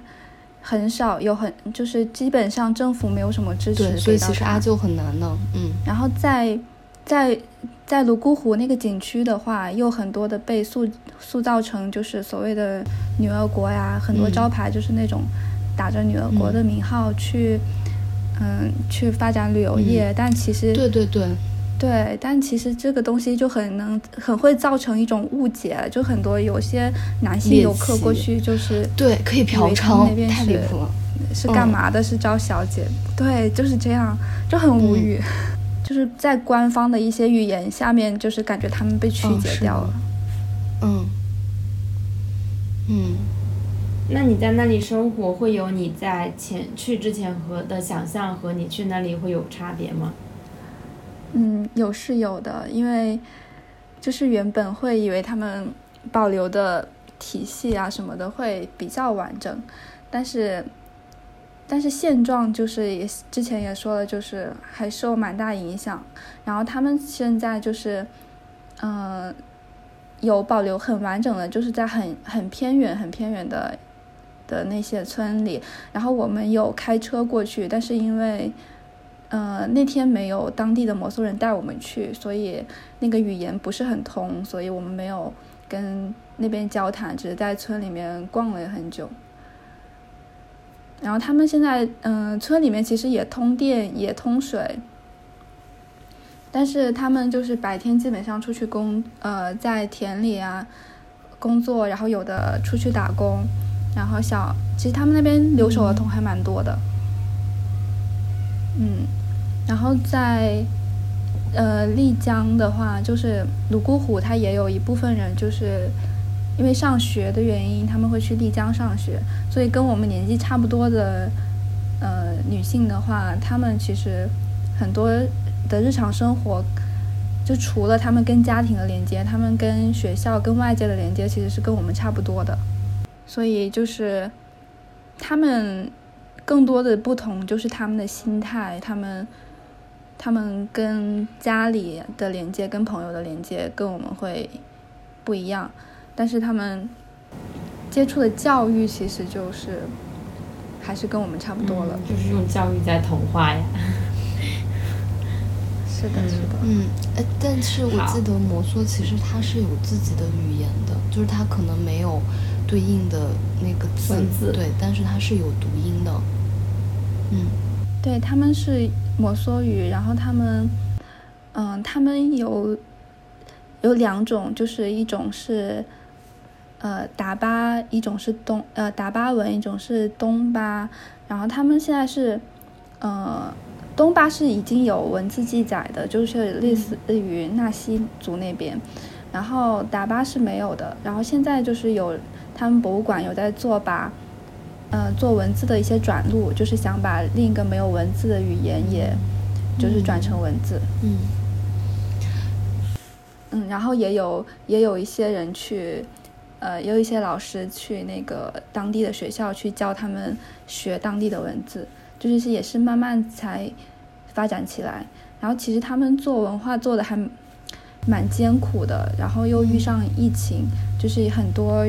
很少有很就是基本上政府没有什么支持，所以其实阿舅很难的。嗯然后在在在泸沽湖那个景区的话，又很多的被塑塑造成就是所谓的女儿国呀，很多嗯招牌就是那种打着女儿国的名号去，嗯，去发展旅游业，但其实对对对，对，但其实这个东西就很能很会造成一种误解，就很多有些男性游客过去就是对，可以嫖娼那，边太离是谱了。是干嘛的？是招小姐，对，就是这样，就很无语。就是在官方的一些语言下面，就是感觉他们被曲解掉了。嗯嗯，那你在那里生活，会有你在前去之前和的想象和你去那里会有差别吗？嗯，有是有的，因为就是原本会以为他们保留的体系啊什么的会比较完整，但是但是现状就是也之前也说了，就是还受蛮大影响。然后他们现在就是，嗯、有保留很完整的，就是在很很偏远、很偏远的的那些村里。然后我们有开车过去，但是因为呃那天没有当地的摩梭人带我们去，所以那个语言不是很通，所以我们没有跟那边交谈，只是在村里面逛了很久。然后他们现在，嗯、村里面其实也通电，也通水，但是他们就是白天基本上出去工，呃，在田里啊工作，然后有的出去打工，然后小，其实他们那边留守儿童还蛮多的，嗯，然后在呃丽江的话，就是泸沽湖，它也有一部分人就是因为上学的原因，他们会去丽江上学，所以跟我们年纪差不多的呃女性的话，她们其实很多的日常生活，就除了她们跟家庭的连接，她们跟学校、跟外界的连接，其实是跟我们差不多的。所以就是他们更多的不同就是他们的心态，他们他们跟家里的连接、跟朋友的连接跟我们会不一样，但是他们接触的教育其实就是还是跟我们差不多了。嗯就是用教育在同化呀。是的，是的。嗯，哎，但是我记得摩梭其实它是有自己的语言的，就是它可能没有对应的那个字，文字对，但是它是有读音的。嗯对，他们是摩梭语，然后他们，嗯、他们有有两种，就是一种是呃达巴，一种是东呃达巴文，一种是东巴，然后他们现在是呃东巴是已经有文字记载的，就是类似于纳西族那边，然后达巴是没有的，然后现在就是有他们博物馆有在做把。呃，做文字的一些转录，就是想把另一个没有文字的语言，也就是转成文字。嗯嗯，然后也有也有一些人去，呃，有一些老师去那个当地的学校去教他们学当地的文字，就是也是慢慢才发展起来。然后其实他们做文化做的还蛮艰苦的，然后又遇上疫情，就是很多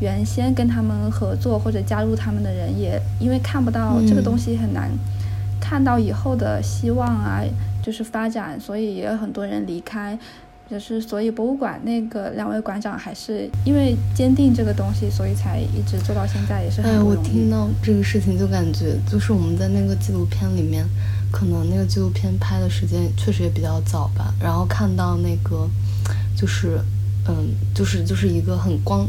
原先跟他们合作或者加入他们的人也因为看不到这个嗯东西很难看到以后的希望啊，就是发展，所以也有很多人离开。就是所以博物馆那个两位馆长还是因为坚定这个东西，所以才一直做到现在，也是很哎，我。听到这个事情就感觉，就是我们在那个纪录片里面，可能那个纪录片拍的时间确实也比较早吧，然后看到那个，就是，嗯，就是就是一个很光，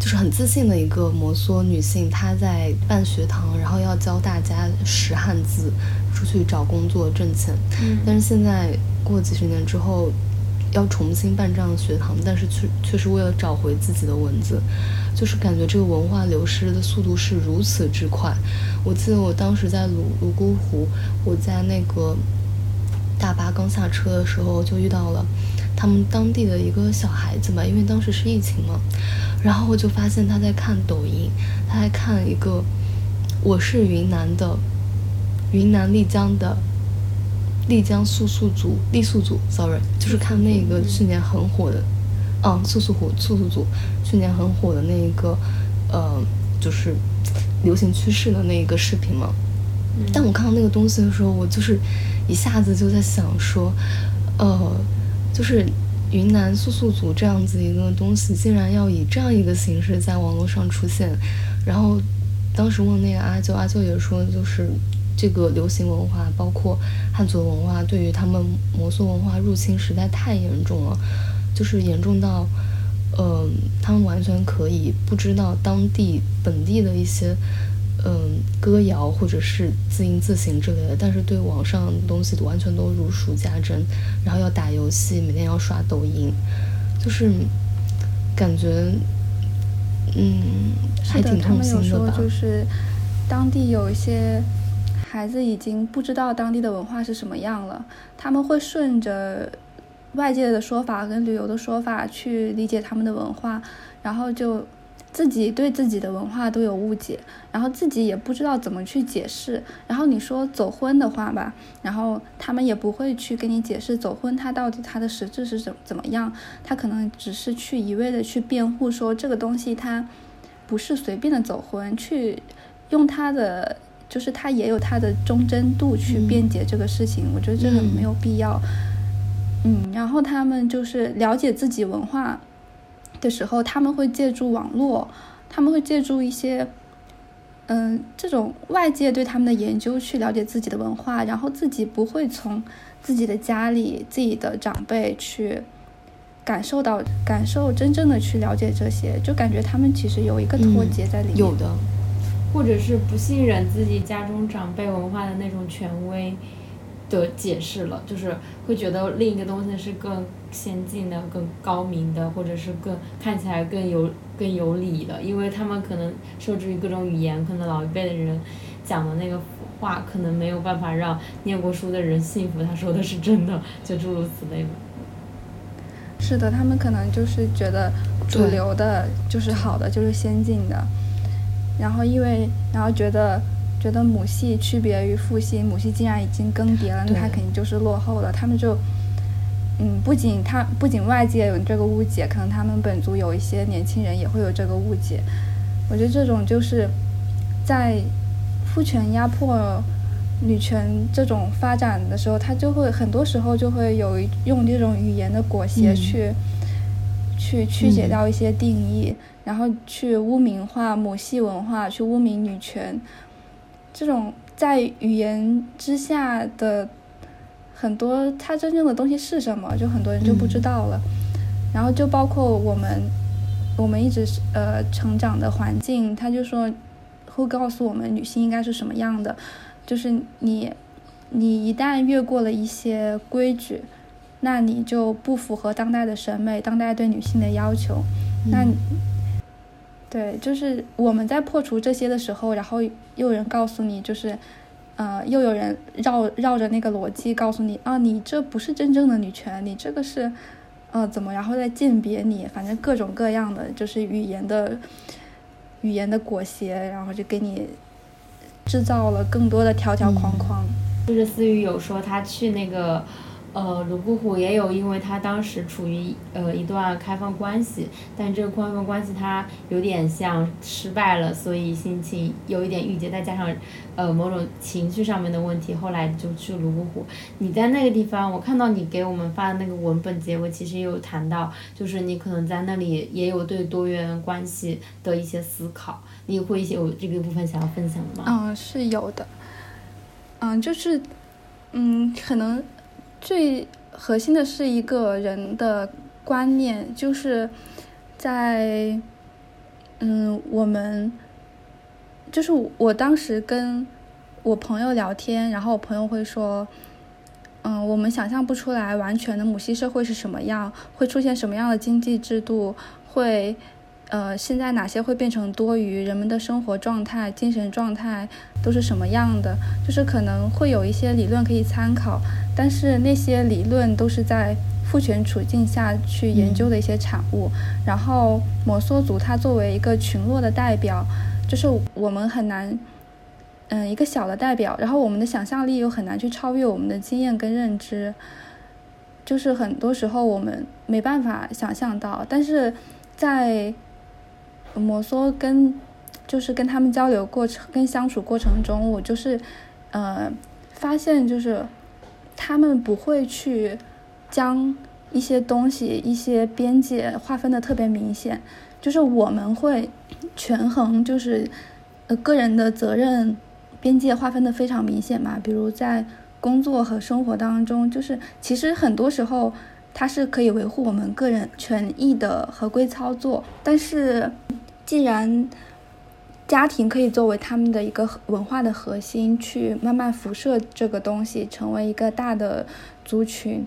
就是很自信的一个摩梭女性，她在办学堂，然后要教大家识汉字，出去找工作挣钱。嗯但是现在过几十年之后，要重新办这样的学堂，但是却却是为了找回自己的文字，就是感觉这个文化流失的速度是如此之快。我记得我当时在泸泸沽湖，我在那个大巴刚下车的时候就遇到了他们当地的一个小孩子嘛，因为当时是疫情嘛，然后我就发现他在看抖音，他在看一个我是云南的，云南丽江的丽江素素组、丽素组，sorry，就是看那个去年很火的，嗯，素素火素素组去年很火的那一个，呃，就是流行趋势的那一个视频嘛。但我看到那个东西的时候，我就是一下子就在想说，呃，就是云南素素组这样子一个东西，竟然要以这样一个形式在网络上出现。然后当时问那个阿舅，阿舅也说，就是这个流行文化，包括汉族文化，对于他们摩梭文化入侵实在太严重了，就是严重到，嗯，他们完全可以不知道当地本地的一些。嗯，歌谣或者是字音字形之类的，但是对网上东西完全都如数家珍，然后要打游戏，每天要刷抖音，就是感觉，嗯，还挺痛心的吧。就是当地有一些孩子已经不知道当地的文化是什么样了，他们会顺着外界的说法跟旅游的说法去理解他们的文化，然后就。自己对自己的文化都有误解，然后自己也不知道怎么去解释。然后你说走婚的话吧，然后他们也不会去跟你解释走婚它到底它的实质是怎怎么样。他可能只是去一味的去辩护说这个东西它不是随便的走婚，去用他的就是他也有他的忠贞度去辩解这个事情。我觉得这很没有必要。嗯，然后他们就是了解自己文化。的时候，他们会借助网络，他们会借助一些，嗯，这种外界对他们的研究去了解自己的文化，然后自己不会从自己的家里、自己的长辈去感受到、感受真正的去了解这些，就感觉他们其实有一个脱节在里面，有的，或者是不信任自己家中长辈文化的那种权威。的解释了，就是会觉得另一个东西是更先进的、更高明的，或者是更看起来更有更有理的，因为他们可能受制于各种语言，可能老一辈的人讲的那个话，可能没有办法让念过书的人信服他说的是真的，就诸如此类的。是的，他们可能就是觉得主流的就是好的，就是先进的，然后因为然后觉得。觉得母系区别于父系，母系既然已经更迭了，那它肯定就是落后了。他们就，嗯，不仅他不仅外界有这个误解，可能他们本族有一些年轻人也会有这个误解。我觉得这种就是在父权压迫女权这种发展的时候，他就会很多时候就会有用这种语言的裹挟去去曲解掉一些定义，然后去污名化母系文化，去污名女权。这种在语言之下的很多，它真正的东西是什么，就很多人就不知道了。然后就包括我们，我们一直呃成长的环境，他就说会告诉我们女性应该是什么样的，就是你你一旦越过了一些规矩，那你就不符合当代的审美，当代对女性的要求，那。对，就是我们在破除这些的时候，然后又有人告诉你，就是，呃，又有人绕绕着那个逻辑告诉你，啊，你这不是真正的女权，你这个是，呃，怎么，然后再鉴别你，反正各种各样的，就是语言的，语言的裹挟，然后就给你制造了更多的条条框框。就是思雨有说他去那个。呃，泸沽湖也有，因为他当时处于呃一段开放关系，但这个开放关系他有点像失败了，所以心情有一点郁结，再加上呃某种情绪上面的问题，后来就去泸沽湖。你在那个地方，我看到你给我们发的那个文本结尾，其实也有谈到，就是你可能在那里也有对多元关系的一些思考，你会有这个部分想要分享的吗？嗯，是有的。嗯，就是嗯，可能。最核心的是一个人的观念，就是在，嗯，我们就是我当时跟我朋友聊天，然后我朋友会说，嗯，我们想象不出来完全的母系社会是什么样，会出现什么样的经济制度，会。呃，现在哪些会变成多余？人们的生活状态、精神状态都是什么样的？就是可能会有一些理论可以参考，但是那些理论都是在父权处境下去研究的一些产物。然后摩梭族它作为一个群落的代表，就是我们很难，嗯，一个小的代表。然后我们的想象力又很难去超越我们的经验跟认知，就是很多时候我们没办法想象到。但是在摩梭跟就是跟他们交流过程、跟相处过程中，我就是，呃，发现就是他们不会去将一些东西、一些边界划分的特别明显，就是我们会权衡，就是呃个人的责任边界划分的非常明显嘛。比如在工作和生活当中，就是其实很多时候它是可以维护我们个人权益的合规操作，但是既然家庭可以作为他们的一个文化的核心，去慢慢辐射这个东西，成为一个大的族群。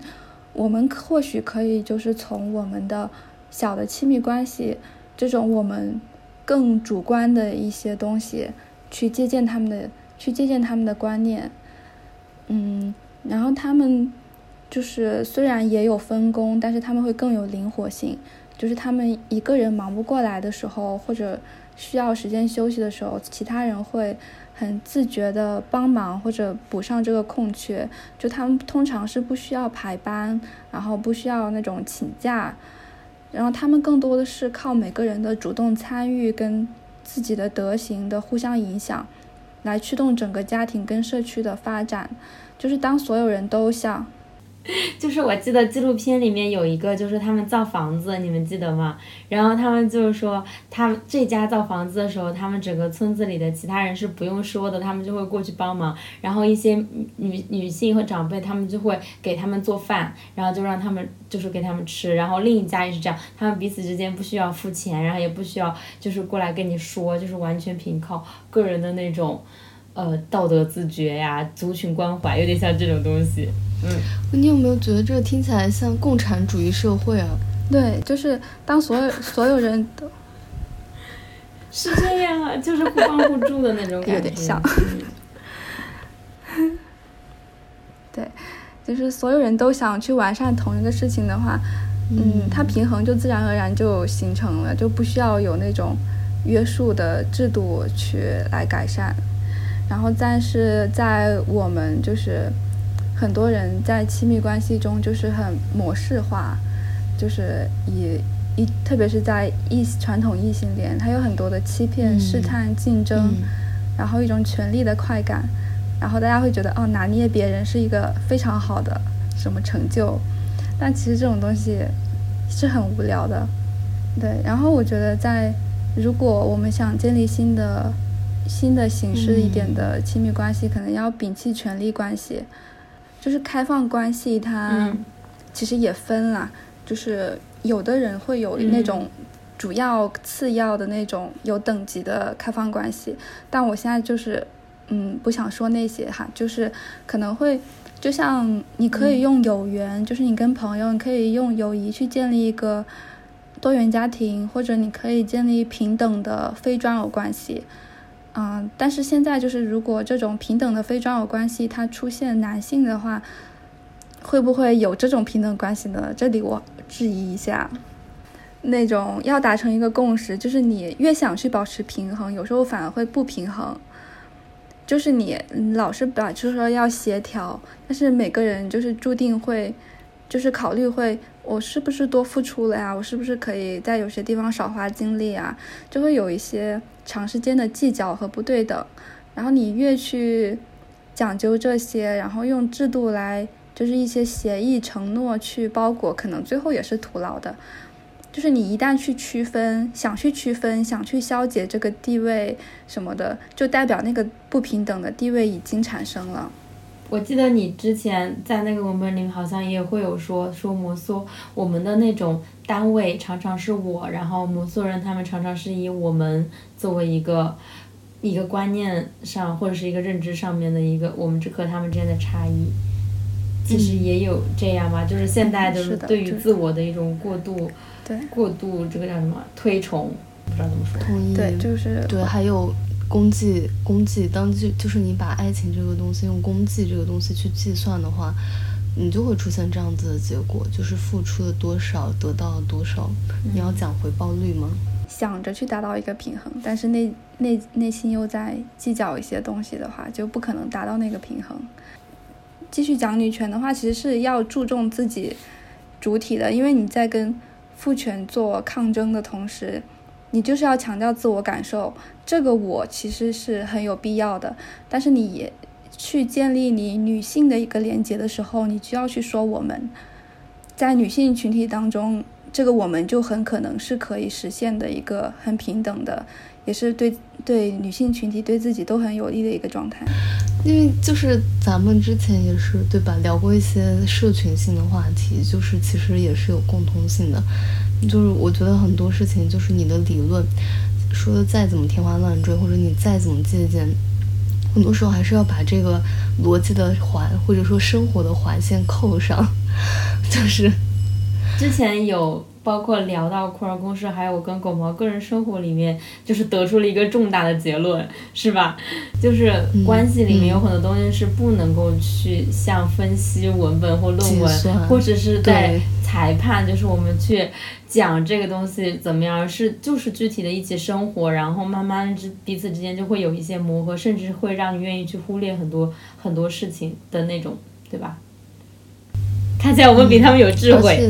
我们或许可以就是从我们的小的亲密关系这种我们更主观的一些东西，去借鉴他们的，去借鉴他们的观念。嗯，然后他们就是虽然也有分工，但是他们会更有灵活性。就是他们一个人忙不过来的时候，或者。需要时间休息的时候，其他人会很自觉的帮忙或者补上这个空缺。就他们通常是不需要排班，然后不需要那种请假，然后他们更多的是靠每个人的主动参与跟自己的德行的互相影响，来驱动整个家庭跟社区的发展。就是当所有人都想。就是我记得纪录片里面有一个，就是他们造房子，你们记得吗？然后他们就是说，他们这家造房子的时候，他们整个村子里的其他人是不用说的，他们就会过去帮忙。然后一些女女性和长辈，他们就会给他们做饭，然后就让他们就是给他们吃。然后另一家也是这样，他们彼此之间不需要付钱，然后也不需要就是过来跟你说，就是完全凭靠个人的那种呃道德自觉呀、族群关怀，有点像这种东西。嗯，你有没有觉得这个听起来像共产主义社会啊？对，就是当所有所有人都 是这样啊，就是互帮互助的那种感觉，有点像。对，就是所有人都想去完善同一个事情的话，嗯，它平衡就自然而然就形成了，就不需要有那种约束的制度去来改善。然后，但是在我们就是。很多人在亲密关系中就是很模式化，就是以一，特别是在异传统异性恋，他有很多的欺骗、试探、竞争，然后一种权力的快感，然后大家会觉得哦，拿捏别人是一个非常好的什么成就，但其实这种东西是很无聊的，对。然后我觉得，在如果我们想建立新的、新的形式一点的亲密关系，可能要摒弃权力关系。就是开放关系，它其实也分啦。就是有的人会有那种主要、次要的那种有等级的开放关系，但我现在就是嗯不想说那些哈，就是可能会就像你可以用有缘，就是你跟朋友，你可以用友谊去建立一个多元家庭，或者你可以建立平等的非专有关系。嗯，但是现在就是，如果这种平等的非专有关系它出现男性的话，会不会有这种平等关系呢？这里我质疑一下。那种要达成一个共识，就是你越想去保持平衡，有时候反而会不平衡。就是你老是把就是说要协调，但是每个人就是注定会，就是考虑会。我是不是多付出了呀？我是不是可以在有些地方少花精力啊？就会有一些长时间的计较和不对等。然后你越去讲究这些，然后用制度来，就是一些协议承诺去包裹，可能最后也是徒劳的。就是你一旦去区分，想去区分，想去消解这个地位什么的，就代表那个不平等的地位已经产生了。我记得你之前在那个文本里面好像也会有说说摩梭，我们的那种单位常常是我，然后摩梭人他们常常是以我们作为一个一个观念上或者是一个认知上面的一个我们这和他们之间的差异，其实也有这样嘛，就是现代的对于自我的一种过度，对。过度这个叫什么？推崇，不知道怎么说，对，就是对，还有。功绩，功绩，当就就是你把爱情这个东西用功绩这个东西去计算的话，你就会出现这样子的结果，就是付出了多少得到了多少，你要讲回报率吗？想着去达到一个平衡，但是内内内心又在计较一些东西的话，就不可能达到那个平衡。继续讲女权的话，其实是要注重自己主体的，因为你在跟父权做抗争的同时，你就是要强调自我感受，这个我其实是很有必要的。但是你去建立你女性的一个连接的时候，你就要去说我们在女性群体当中，这个我们就很可能是可以实现的一个很平等的，也是对对女性群体对自己都很有利的一个状态。因为就是咱们之前也是对吧，聊过一些社群性的话题，就是其实也是有共通性的。就是我觉得很多事情，就是你的理论说的再怎么天花乱坠，或者你再怎么借鉴，很多时候还是要把这个逻辑的环，或者说生活的环线扣上。就是之前有。包括聊到库尔公式，还有跟狗毛个人生活里面，就是得出了一个重大的结论，是吧？就是关系里面有很多东西是不能够去像分析文本或论文，或者是在裁判，就是我们去讲这个东西怎么样，是就是具体的一起生活，然后慢慢之彼此之间就会有一些磨合，甚至会让你愿意去忽略很多很多事情的那种，对吧？看起来我们比他们有智慧。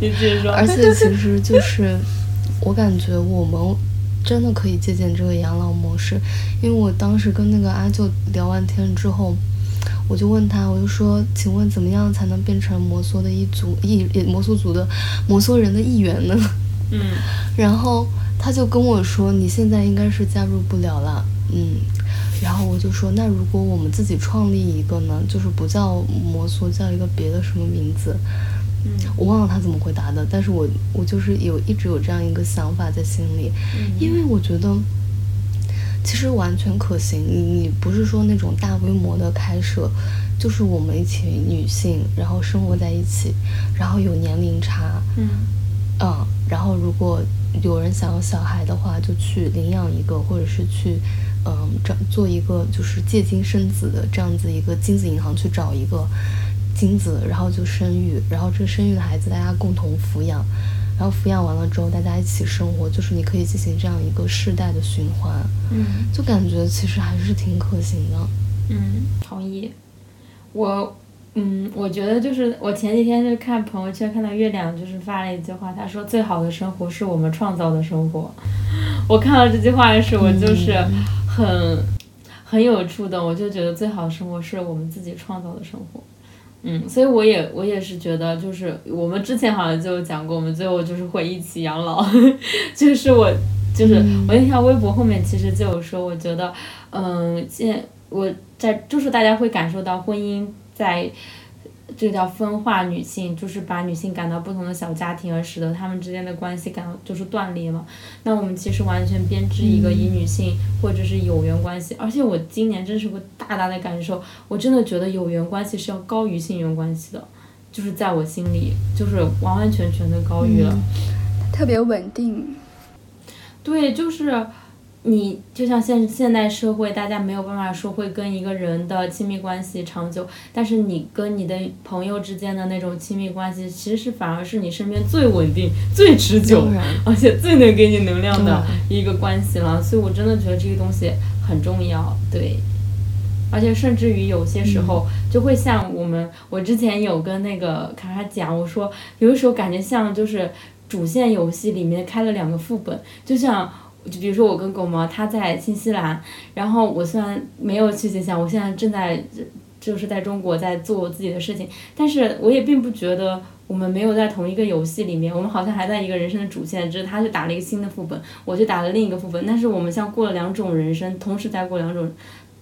你继续说。而且其实就是，我感觉我们真的可以借鉴这个养老模式，因为我当时跟那个阿舅聊完天之后，我就问他，我就说，请问怎么样才能变成摩梭的一族一摩梭族的摩梭人的一员呢？嗯。然后他就跟我说，你现在应该是加入不了了。嗯。然后我就说，那如果我们自己创立一个呢，就是不叫摩梭，叫一个别的什么名字？嗯，我忘了他怎么回答的，但是我我就是有一直有这样一个想法在心里，因为我觉得其实完全可行。你你不是说那种大规模的开设，就是我们一群女性，然后生活在一起，然后有年龄差，嗯，嗯，然后如果有人想要小孩的话，就去领养一个，或者是去。嗯，找做一个就是借精生子的这样子一个精子银行去找一个精子，然后就生育，然后这个生育的孩子大家共同抚养，然后抚养完了之后大家一起生活，就是你可以进行这样一个世代的循环。嗯，就感觉其实还是挺可行的。嗯，同意。我。嗯，我觉得就是我前几天就看朋友圈看到月亮，就是发了一句话，他说最好的生活是我们创造的生活。我看到这句话的时候，我就是很很有触动，我就觉得最好的生活是我们自己创造的生活。嗯，所以我也我也是觉得，就是我们之前好像就讲过，我们最后就是会一起养老。就是我就是我那条微博后面其实就有说，我觉得嗯，现我在就是大家会感受到婚姻。在，这叫分化女性，就是把女性赶到不同的小家庭，而使得她们之间的关系感就是断裂嘛。那我们其实完全编织一个以女性或者是有缘关系，而且我今年真是个大大的感受，我真的觉得有缘关系是要高于性缘关系的，就是在我心里，就是完完全全的高于了，特别稳定。对，就是。你就像现现代社会，大家没有办法说会跟一个人的亲密关系长久，但是你跟你的朋友之间的那种亲密关系，其实是反而是你身边最稳定、最持久，而且最能给你能量的一个关系了。所以我真的觉得这个东西很重要，对。而且甚至于有些时候，就会像我们，我之前有跟那个卡卡讲，我说有的时候感觉像就是主线游戏里面开了两个副本，就像。就比如说我跟狗毛，他在新西兰，然后我虽然没有去新西兰，我现在正在就是在中国在做我自己的事情，但是我也并不觉得我们没有在同一个游戏里面，我们好像还在一个人生的主线，只是他去打了一个新的副本，我去打了另一个副本，但是我们像过了两种人生，同时在过两种，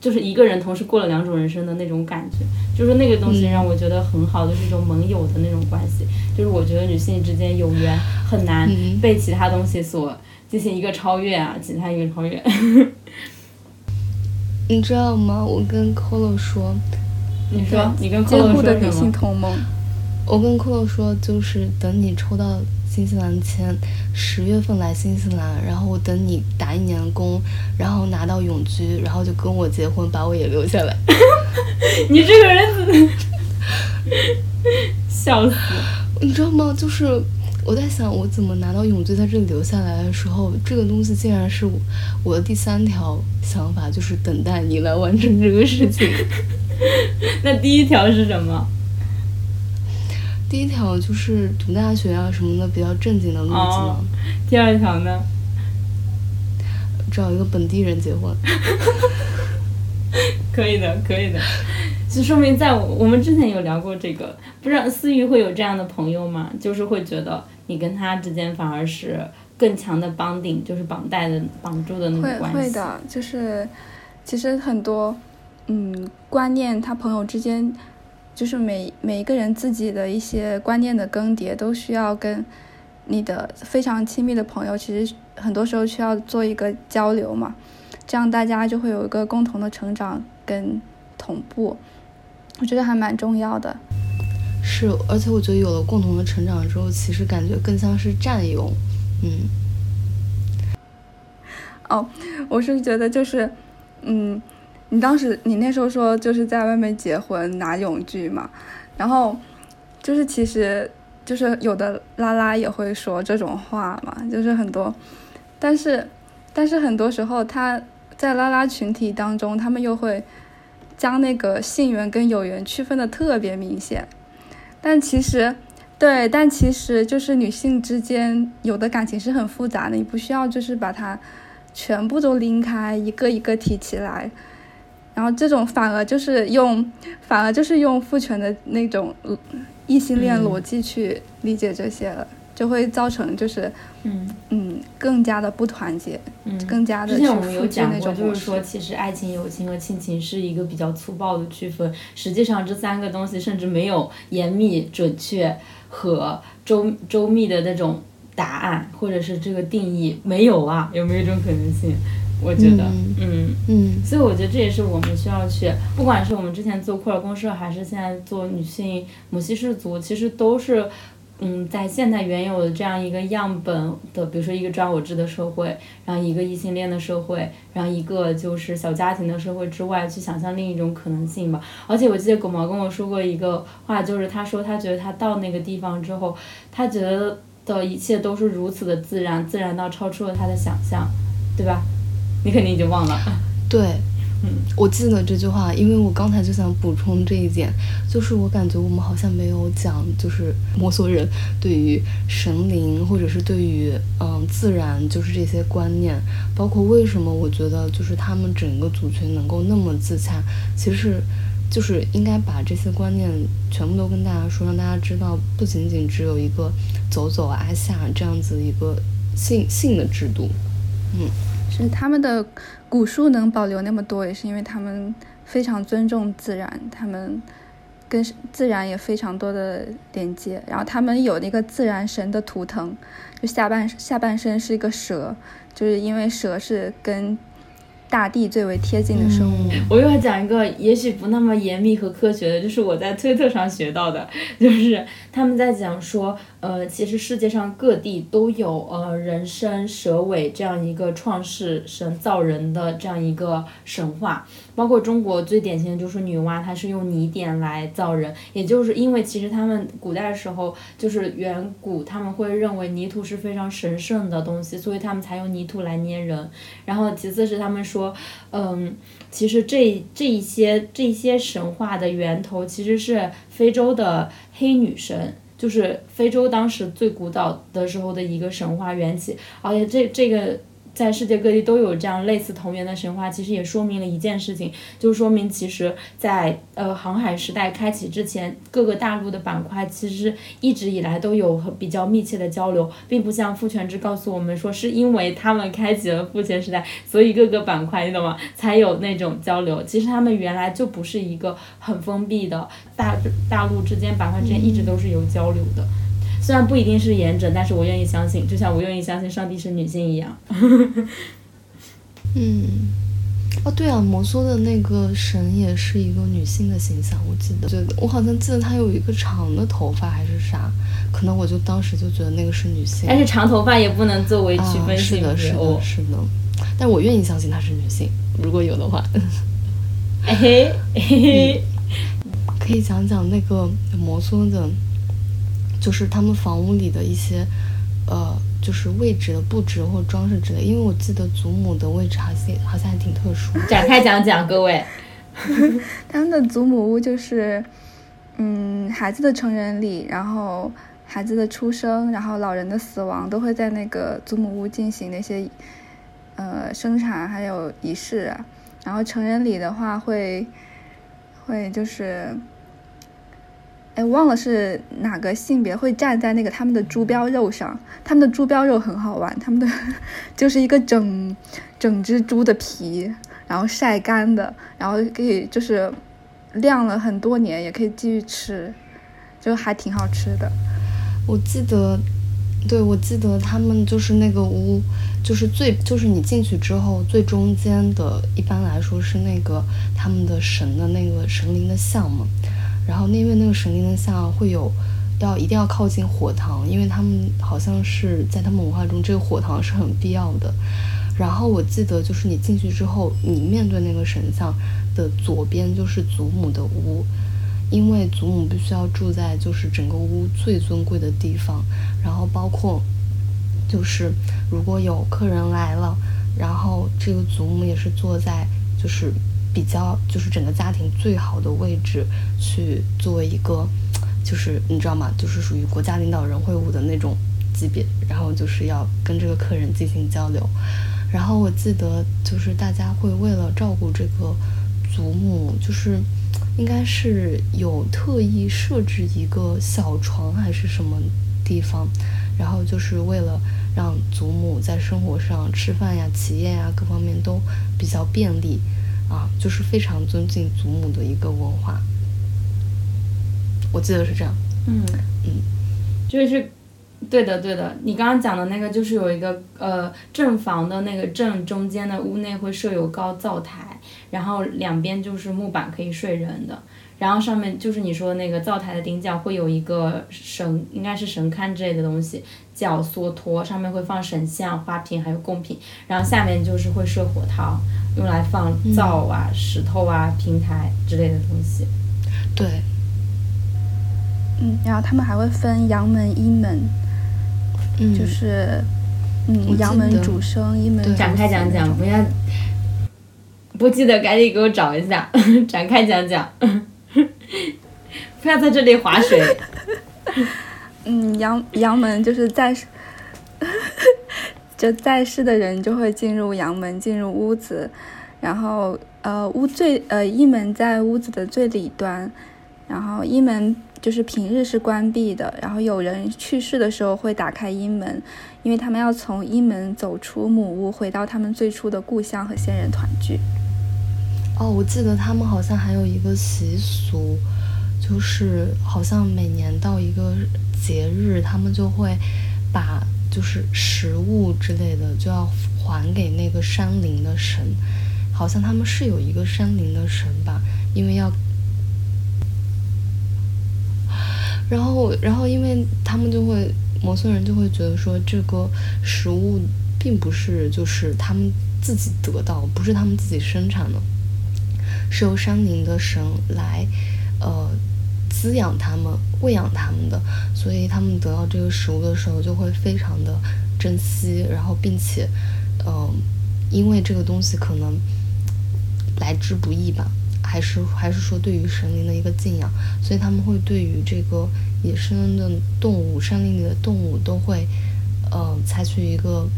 就是一个人同时过了两种人生的那种感觉，就是那个东西让我觉得很好，就是一种盟友的那种关系，就是我觉得女性之间有缘很难被其他东西所。进行一个超越啊，其他一个超越。你知道吗？我跟 Kolo 说，你说你跟 Kolo 说的女性同盟。我跟 Kolo 说，就是等你抽到新西兰签，十月份来新西兰，然后我等你打一年工，然后拿到永居，然后就跟我结婚，把我也留下来。你这个人 笑死？你知道吗？就是我在想，我怎么拿到永居在这里留下来的时候，这个东西竟然是我的第三条想法，就是等待你来完成这个事情。那第一条是什么？第一条就是读大学啊什么的比较正经的路子嘛。第二条呢？找一个本地人结婚。可以的，可以的。就说明在我我们之前有聊过这个，不知道思雨会有这样的朋友吗？就是会觉得你跟他之间反而是更强的绑定，就是绑带的绑住的那种关系。会会的，就是其实很多嗯观念，他朋友之间。就是每每一个人自己的一些观念的更迭，都需要跟你的非常亲密的朋友，其实很多时候需要做一个交流嘛，这样大家就会有一个共同的成长跟同步，我觉得还蛮重要的。是，而且我觉得有了共同的成长之后，其实感觉更像是战友。嗯。哦，我是觉得就是，嗯。你当时，你那时候说就是在外面结婚拿永居嘛，然后就是其实就是有的拉拉也会说这种话嘛，就是很多，但是但是很多时候他在拉拉群体当中，他们又会将那个性缘跟有缘区分的特别明显，但其实对，但其实就是女性之间有的感情是很复杂的，你不需要就是把它全部都拎开，一个一个提起来。然后这种反而就是用，反而就是用父权的那种异性恋逻辑去理解这些了，就会造成就是嗯。嗯更加的不团结，嗯。更加的之前我们有讲过，就是说其实爱情、友情和亲情是一个比较粗暴的区分，实际上这三个东西甚至没有严密、准确和周周密的那种答案，或者是这个定义没有啊？有没有一种可能性？我觉得，嗯。嗯，所以我觉得这也是我们需要去，不管是我们之前做库尔公社，还是现在做女性母系氏族，其实都是，嗯，在现在原有的这样一个样本的，比如说一个抓我制的社会，然后一个异性恋的社会，然后一个就是小家庭的社会之外，去想象另一种可能性吧。而且我记得狗毛跟我说过一个话，就是他说他觉得他到那个地方之后，他觉得的一切都是如此的自然，自然到超出了他的想象，对吧？你肯定已经忘了，对，嗯，我记得这句话，因为我刚才就想补充这一点，就是我感觉我们好像没有讲，就是摩梭人对于神灵或者是对于嗯自然，就是这些观念，包括为什么我觉得就是他们整个族群能够那么自洽，其实就是应该把这些观念全部都跟大家说，让大家知道，不仅仅只有一个走走阿夏这样子一个性性的制度，嗯。是他们的古树能保留那么多，也是因为他们非常尊重自然，他们跟自然也非常多的连接。然后他们有那个自然神的图腾，就下半下半身是一个蛇，就是因为蛇是跟。大地最为贴近的生物。我又要讲一个，也许不那么严密和科学的，就是我在推特上学到的，就是他们在讲说，呃，其实世界上各地都有呃人身蛇尾这样一个创世神造人的这样一个神话。包括中国最典型的就是女娲，她是用泥点来造人，也就是因为其实他们古代的时候，就是远古他们会认为泥土是非常神圣的东西，所以他们才用泥土来捏人。然后其次是他们说，嗯，其实这这一些这些神话的源头其实是非洲的黑女神，就是非洲当时最古老的时候的一个神话缘起，而且这这个。在世界各地都有这样类似同源的神话，其实也说明了一件事情，就说明其实，在呃航海时代开启之前，各个大陆的板块其实一直以来都有比较密切的交流，并不像父权制告诉我们说是因为他们开启了父权时代，所以各个板块你懂吗？才有那种交流。其实他们原来就不是一个很封闭的大大陆之间板块之间一直都是有交流的。虽然不一定是严整，但是我愿意相信，就像我愿意相信上帝是女性一样。嗯，哦，对啊，摩梭的那个神也是一个女性的形象，我记得，对的，我好像记得她有一个长的头发还是啥，可能我就当时就觉得那个是女性。但是长头发也不能作为区分性别，是的，是的，是的。但我愿意相信她是女性，如果有的话。嘿嘿，可以讲讲那个摩梭的，就是他们房屋里的一些，呃。就是位置的布置或装饰之类，因为我记得祖母的位置好像好像还挺特殊。展开讲讲，各位，他们的祖母屋就是，嗯，孩子的成人礼，然后孩子的出生，然后老人的死亡，都会在那个祖母屋进行那些，呃，生产还有仪式。然后成人礼的话，会，会就是。哎，忘了是哪个性别会站在那个他们的猪膘肉上，他们的猪膘肉很好玩，他们的 就是一个整整只猪的皮，然后晒干的，然后可以就是晾了很多年，也可以继续吃，就还挺好吃的。我记得，对，我记得他们就是那个屋，就是最就是你进去之后最中间的，一般来说是那个他们的神的那个神灵的像嘛。然后，那边那个神灵的像会有，要一定要靠近火塘，因为他们好像是在他们文化中，这个火塘是很必要的。然后我记得，就是你进去之后，你面对那个神像的左边就是祖母的屋，因为祖母必须要住在就是整个屋最尊贵的地方。然后包括，就是如果有客人来了，然后这个祖母也是坐在就是。比较就是整个家庭最好的位置，去作为一个，就是你知道吗？就是属于国家领导人会晤的那种级别，然后就是要跟这个客人进行交流。然后我记得就是大家会为了照顾这个祖母，就是应该是有特意设置一个小床还是什么地方，然后就是为了让祖母在生活上吃饭呀、起夜呀各方面都比较便利。啊，就是非常尊敬祖母的一个文化，我记得是这样。嗯嗯，就是，对的对的。你刚刚讲的那个，就是有一个呃正房的那个正中间的屋内会设有高灶台，然后两边就是木板可以睡人的，然后上面就是你说的那个灶台的顶角会有一个神，应该是神龛之类的东西，叫梭托，上面会放神像、花瓶还有贡品，然后下面就是会设火塘。用来放灶啊、石头啊、平台之类的东西。对。嗯，然后他们还会分阳门、阴门，嗯就是嗯，阳门主生，阴门展开讲讲，不要不记得赶紧给我找一下，展开讲讲，不要在这里划水。嗯，阳阳门就是在。就在世的人就会进入阳门，进入屋子，然后呃屋最呃一门在屋子的最里端，然后一门就是平日是关闭的，然后有人去世的时候会打开阴门，因为他们要从阴门走出母屋，回到他们最初的故乡和先人团聚。哦，我记得他们好像还有一个习俗，就是好像每年到一个节日，他们就会把。就是食物之类的就要还给那个山林的神，好像他们是有一个山林的神吧，因为要，然后然后因为他们就会摩梭人就会觉得说这个食物并不是就是他们自己得到，不是他们自己生产的，是由山林的神来，呃。滋养他们、喂养他们的，所以他们得到这个食物的时候就会非常的珍惜，然后并且，嗯，因为这个东西可能来之不易吧，还是还是说对于神灵的一个敬仰，所以他们会对于这个野生的动物、山林里的动物都会，呃，采取一个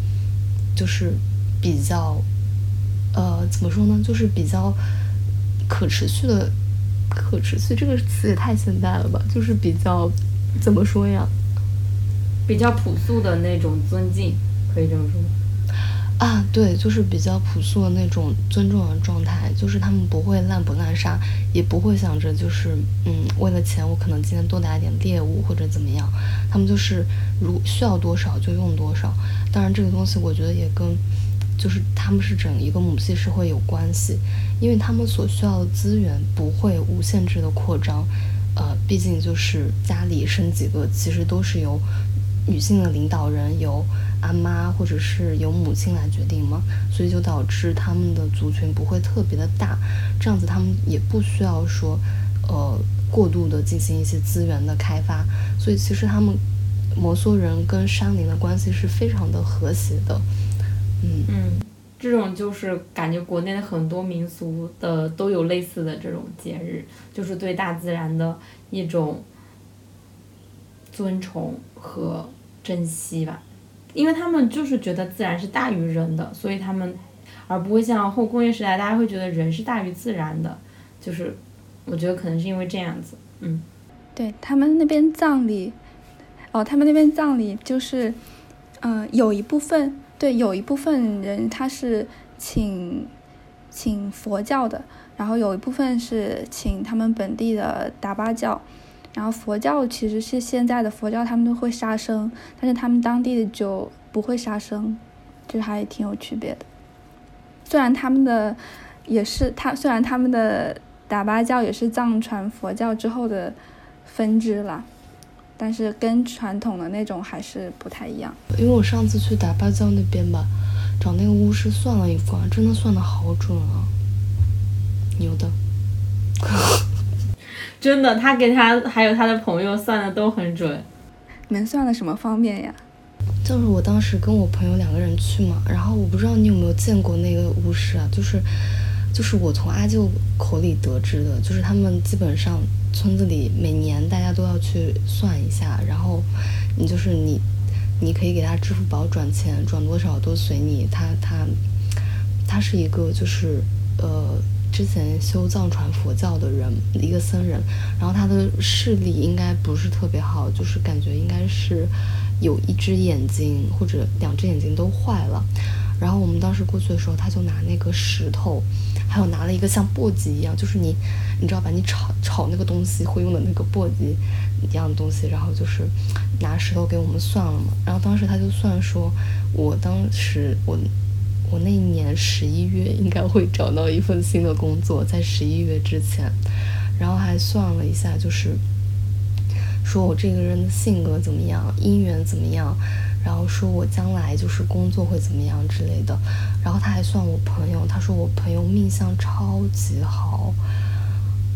就是比较，呃，怎么说呢，就是比较可持续的。可持续这个词也太现代了吧，就是比较怎么说呀？比较朴素的那种尊敬，可以这么说。啊，对，就是比较朴素的那种尊重的状态，就是他们不会滥捕滥杀，也不会想着就是嗯，为了钱我可能今天多打一点猎物或者怎么样，他们就是如需要多少就用多少。当然，这个东西我觉得也跟就是他们是整一个母系社会有关系，因为他们所需要的资源不会无限制的扩张，呃，毕竟就是家里生几个，其实都是由女性的领导人由阿妈或者是由母亲来决定嘛，所以就导致他们的族群不会特别的大，这样子他们也不需要说呃过度的进行一些资源的开发，所以其实他们摩梭人跟山林的关系是非常的和谐的，嗯。嗯，这种就是感觉国内的很多民俗的都有类似的这种节日，就是对大自然的一种尊崇和。珍惜吧，因为他们就是觉得自然是大于人的，所以他们而不会像后工业时代，大家会觉得人是大于自然的，就是我觉得可能是因为这样子，嗯，对他们那边葬礼，哦，他们那边葬礼就是，嗯，有一部分对，有一部分人他是请请佛教的，然后有一部分是请他们本地的达巴教。然后佛教其实是现在的佛教，他们都会杀生，但是他们当地的就不会杀生，就还挺有区别的。虽然他们的也是他，虽然他们的达巴教也是藏传佛教之后的分支啦，但是跟传统的那种还是不太一样。因为我上次去打芭蕉那边吧，找那个巫师算了一卦，真的算的好准啊，牛的。真的，他给他还有他的朋友算的都很准。能算的什么方面呀？就是我当时跟我朋友两个人去嘛，然后我不知道你有没有见过那个巫师啊？就是，就是我从阿舅口里得知的，就是他们基本上村子里每年大家都要去算一下，然后你就是你，你可以给他支付宝转钱，转多少都随你。他他他是一个就是呃。之前修藏传佛教的人，一个僧人，然后他的视力应该不是特别好，就是感觉应该是有一只眼睛或者两只眼睛都坏了。然后我们当时过去的时候，他就拿那个石头，还有拿了一个像簸箕一样，就是你你知道吧，你炒炒那个东西会用的那个簸箕一样的东西，然后就是拿石头给我们算了嘛。然后当时他就算说，我当时我。我那一年十一月应该会找到一份新的工作，在十一月之前，然后还算了一下，就是说我这个人的性格怎么样，姻缘怎么样，然后说我将来就是工作会怎么样之类的，然后他还算我朋友，他说我朋友命相超级好，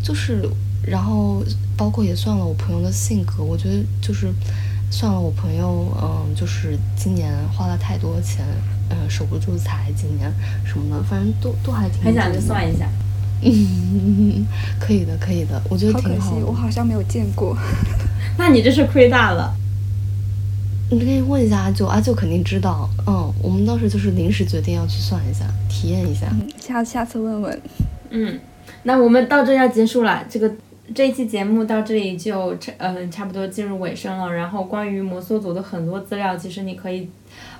就是，然后包括也算了我朋友的性格，我觉得就是算了我朋友，嗯，就是今年花了太多钱。嗯，守不住财，今年什么的，反正都都还挺。很想去算一下。嗯，可以的，可以的，我觉得挺好。我好像没有见过。那你这是亏大了。你可以问一下阿舅，阿舅肯定知道。嗯，我们当时就是临时决定要去算一下，体验一下。下下次问问。嗯，那我们到这要结束了，这个这一期节目到这里就差嗯差不多进入尾声了。然后关于摩梭族的很多资料，其实你可以。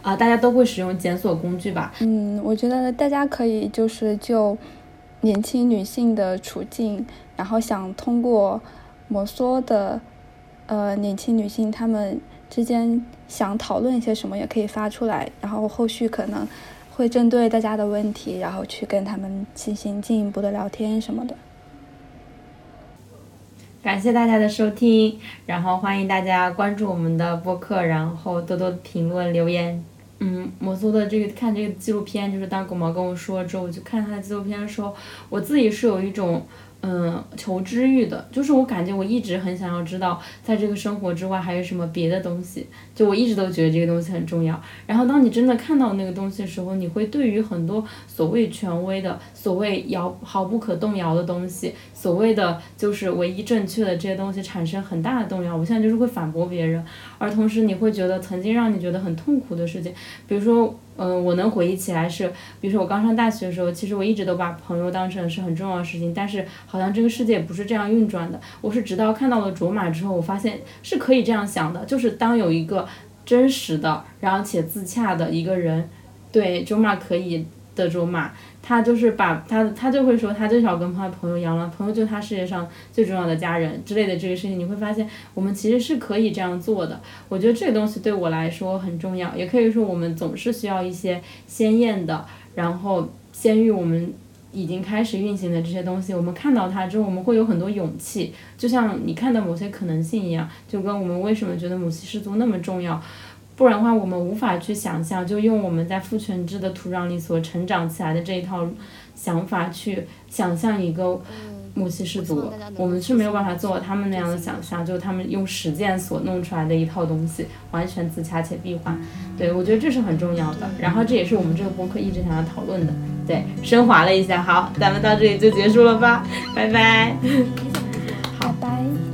啊，大家都会使用检索工具吧？嗯，我觉得大家可以就是就年轻女性的处境，然后想通过摩梭的呃年轻女性她们之间想讨论一些什么，也可以发出来，然后后续可能会针对大家的问题，然后去跟他们进行进一步的聊天什么的。感谢大家的收听，然后欢迎大家关注我们的播客，然后多多评论留言。嗯，摩梭的这个看这个纪录片，就是当狗毛跟我说之后，我就看他的纪录片的时候，我自己是有一种。嗯，求知欲的，就是我感觉我一直很想要知道，在这个生活之外还有什么别的东西。就我一直都觉得这个东西很重要。然后当你真的看到那个东西的时候，你会对于很多所谓权威的、所谓遥毫不可动摇的东西，所谓的就是唯一正确的这些东西产生很大的动摇。我现在就是会反驳别人，而同时你会觉得曾经让你觉得很痛苦的事情，比如说。嗯，我能回忆起来是，比如说我刚上大学的时候，其实我一直都把朋友当成是很重要的事情，但是好像这个世界不是这样运转的。我是直到看到了卓玛之后，我发现是可以这样想的，就是当有一个真实的，然后且自洽的一个人，对卓玛可以的卓玛，他就是把他他就会说，他就想跟他朋友一样了，朋友就是他世界上最重要的家人之类的这个事情，你会发现我们其实是可以这样做的。我觉得这个东西对我来说很重要，也可以说我们总是需要一些鲜艳的，然后先于我们已经开始运行的这些东西，我们看到它之后，我们会有很多勇气，就像你看到某些可能性一样，就跟我们为什么觉得母系氏族那么重要。不然的话，我们无法去想象，就用我们在父权制的土壤里所成长起来的这一套想法去想象一个母系氏族，我们是没有办法做他们那样的想象，就是他们用实践所弄出来的一套东西，完全自洽且闭环。对，我觉得这是很重要的。然后这也是我们这个博客一直想要讨论的。对，升华了一下，好，咱们到这里就结束了吧，拜拜。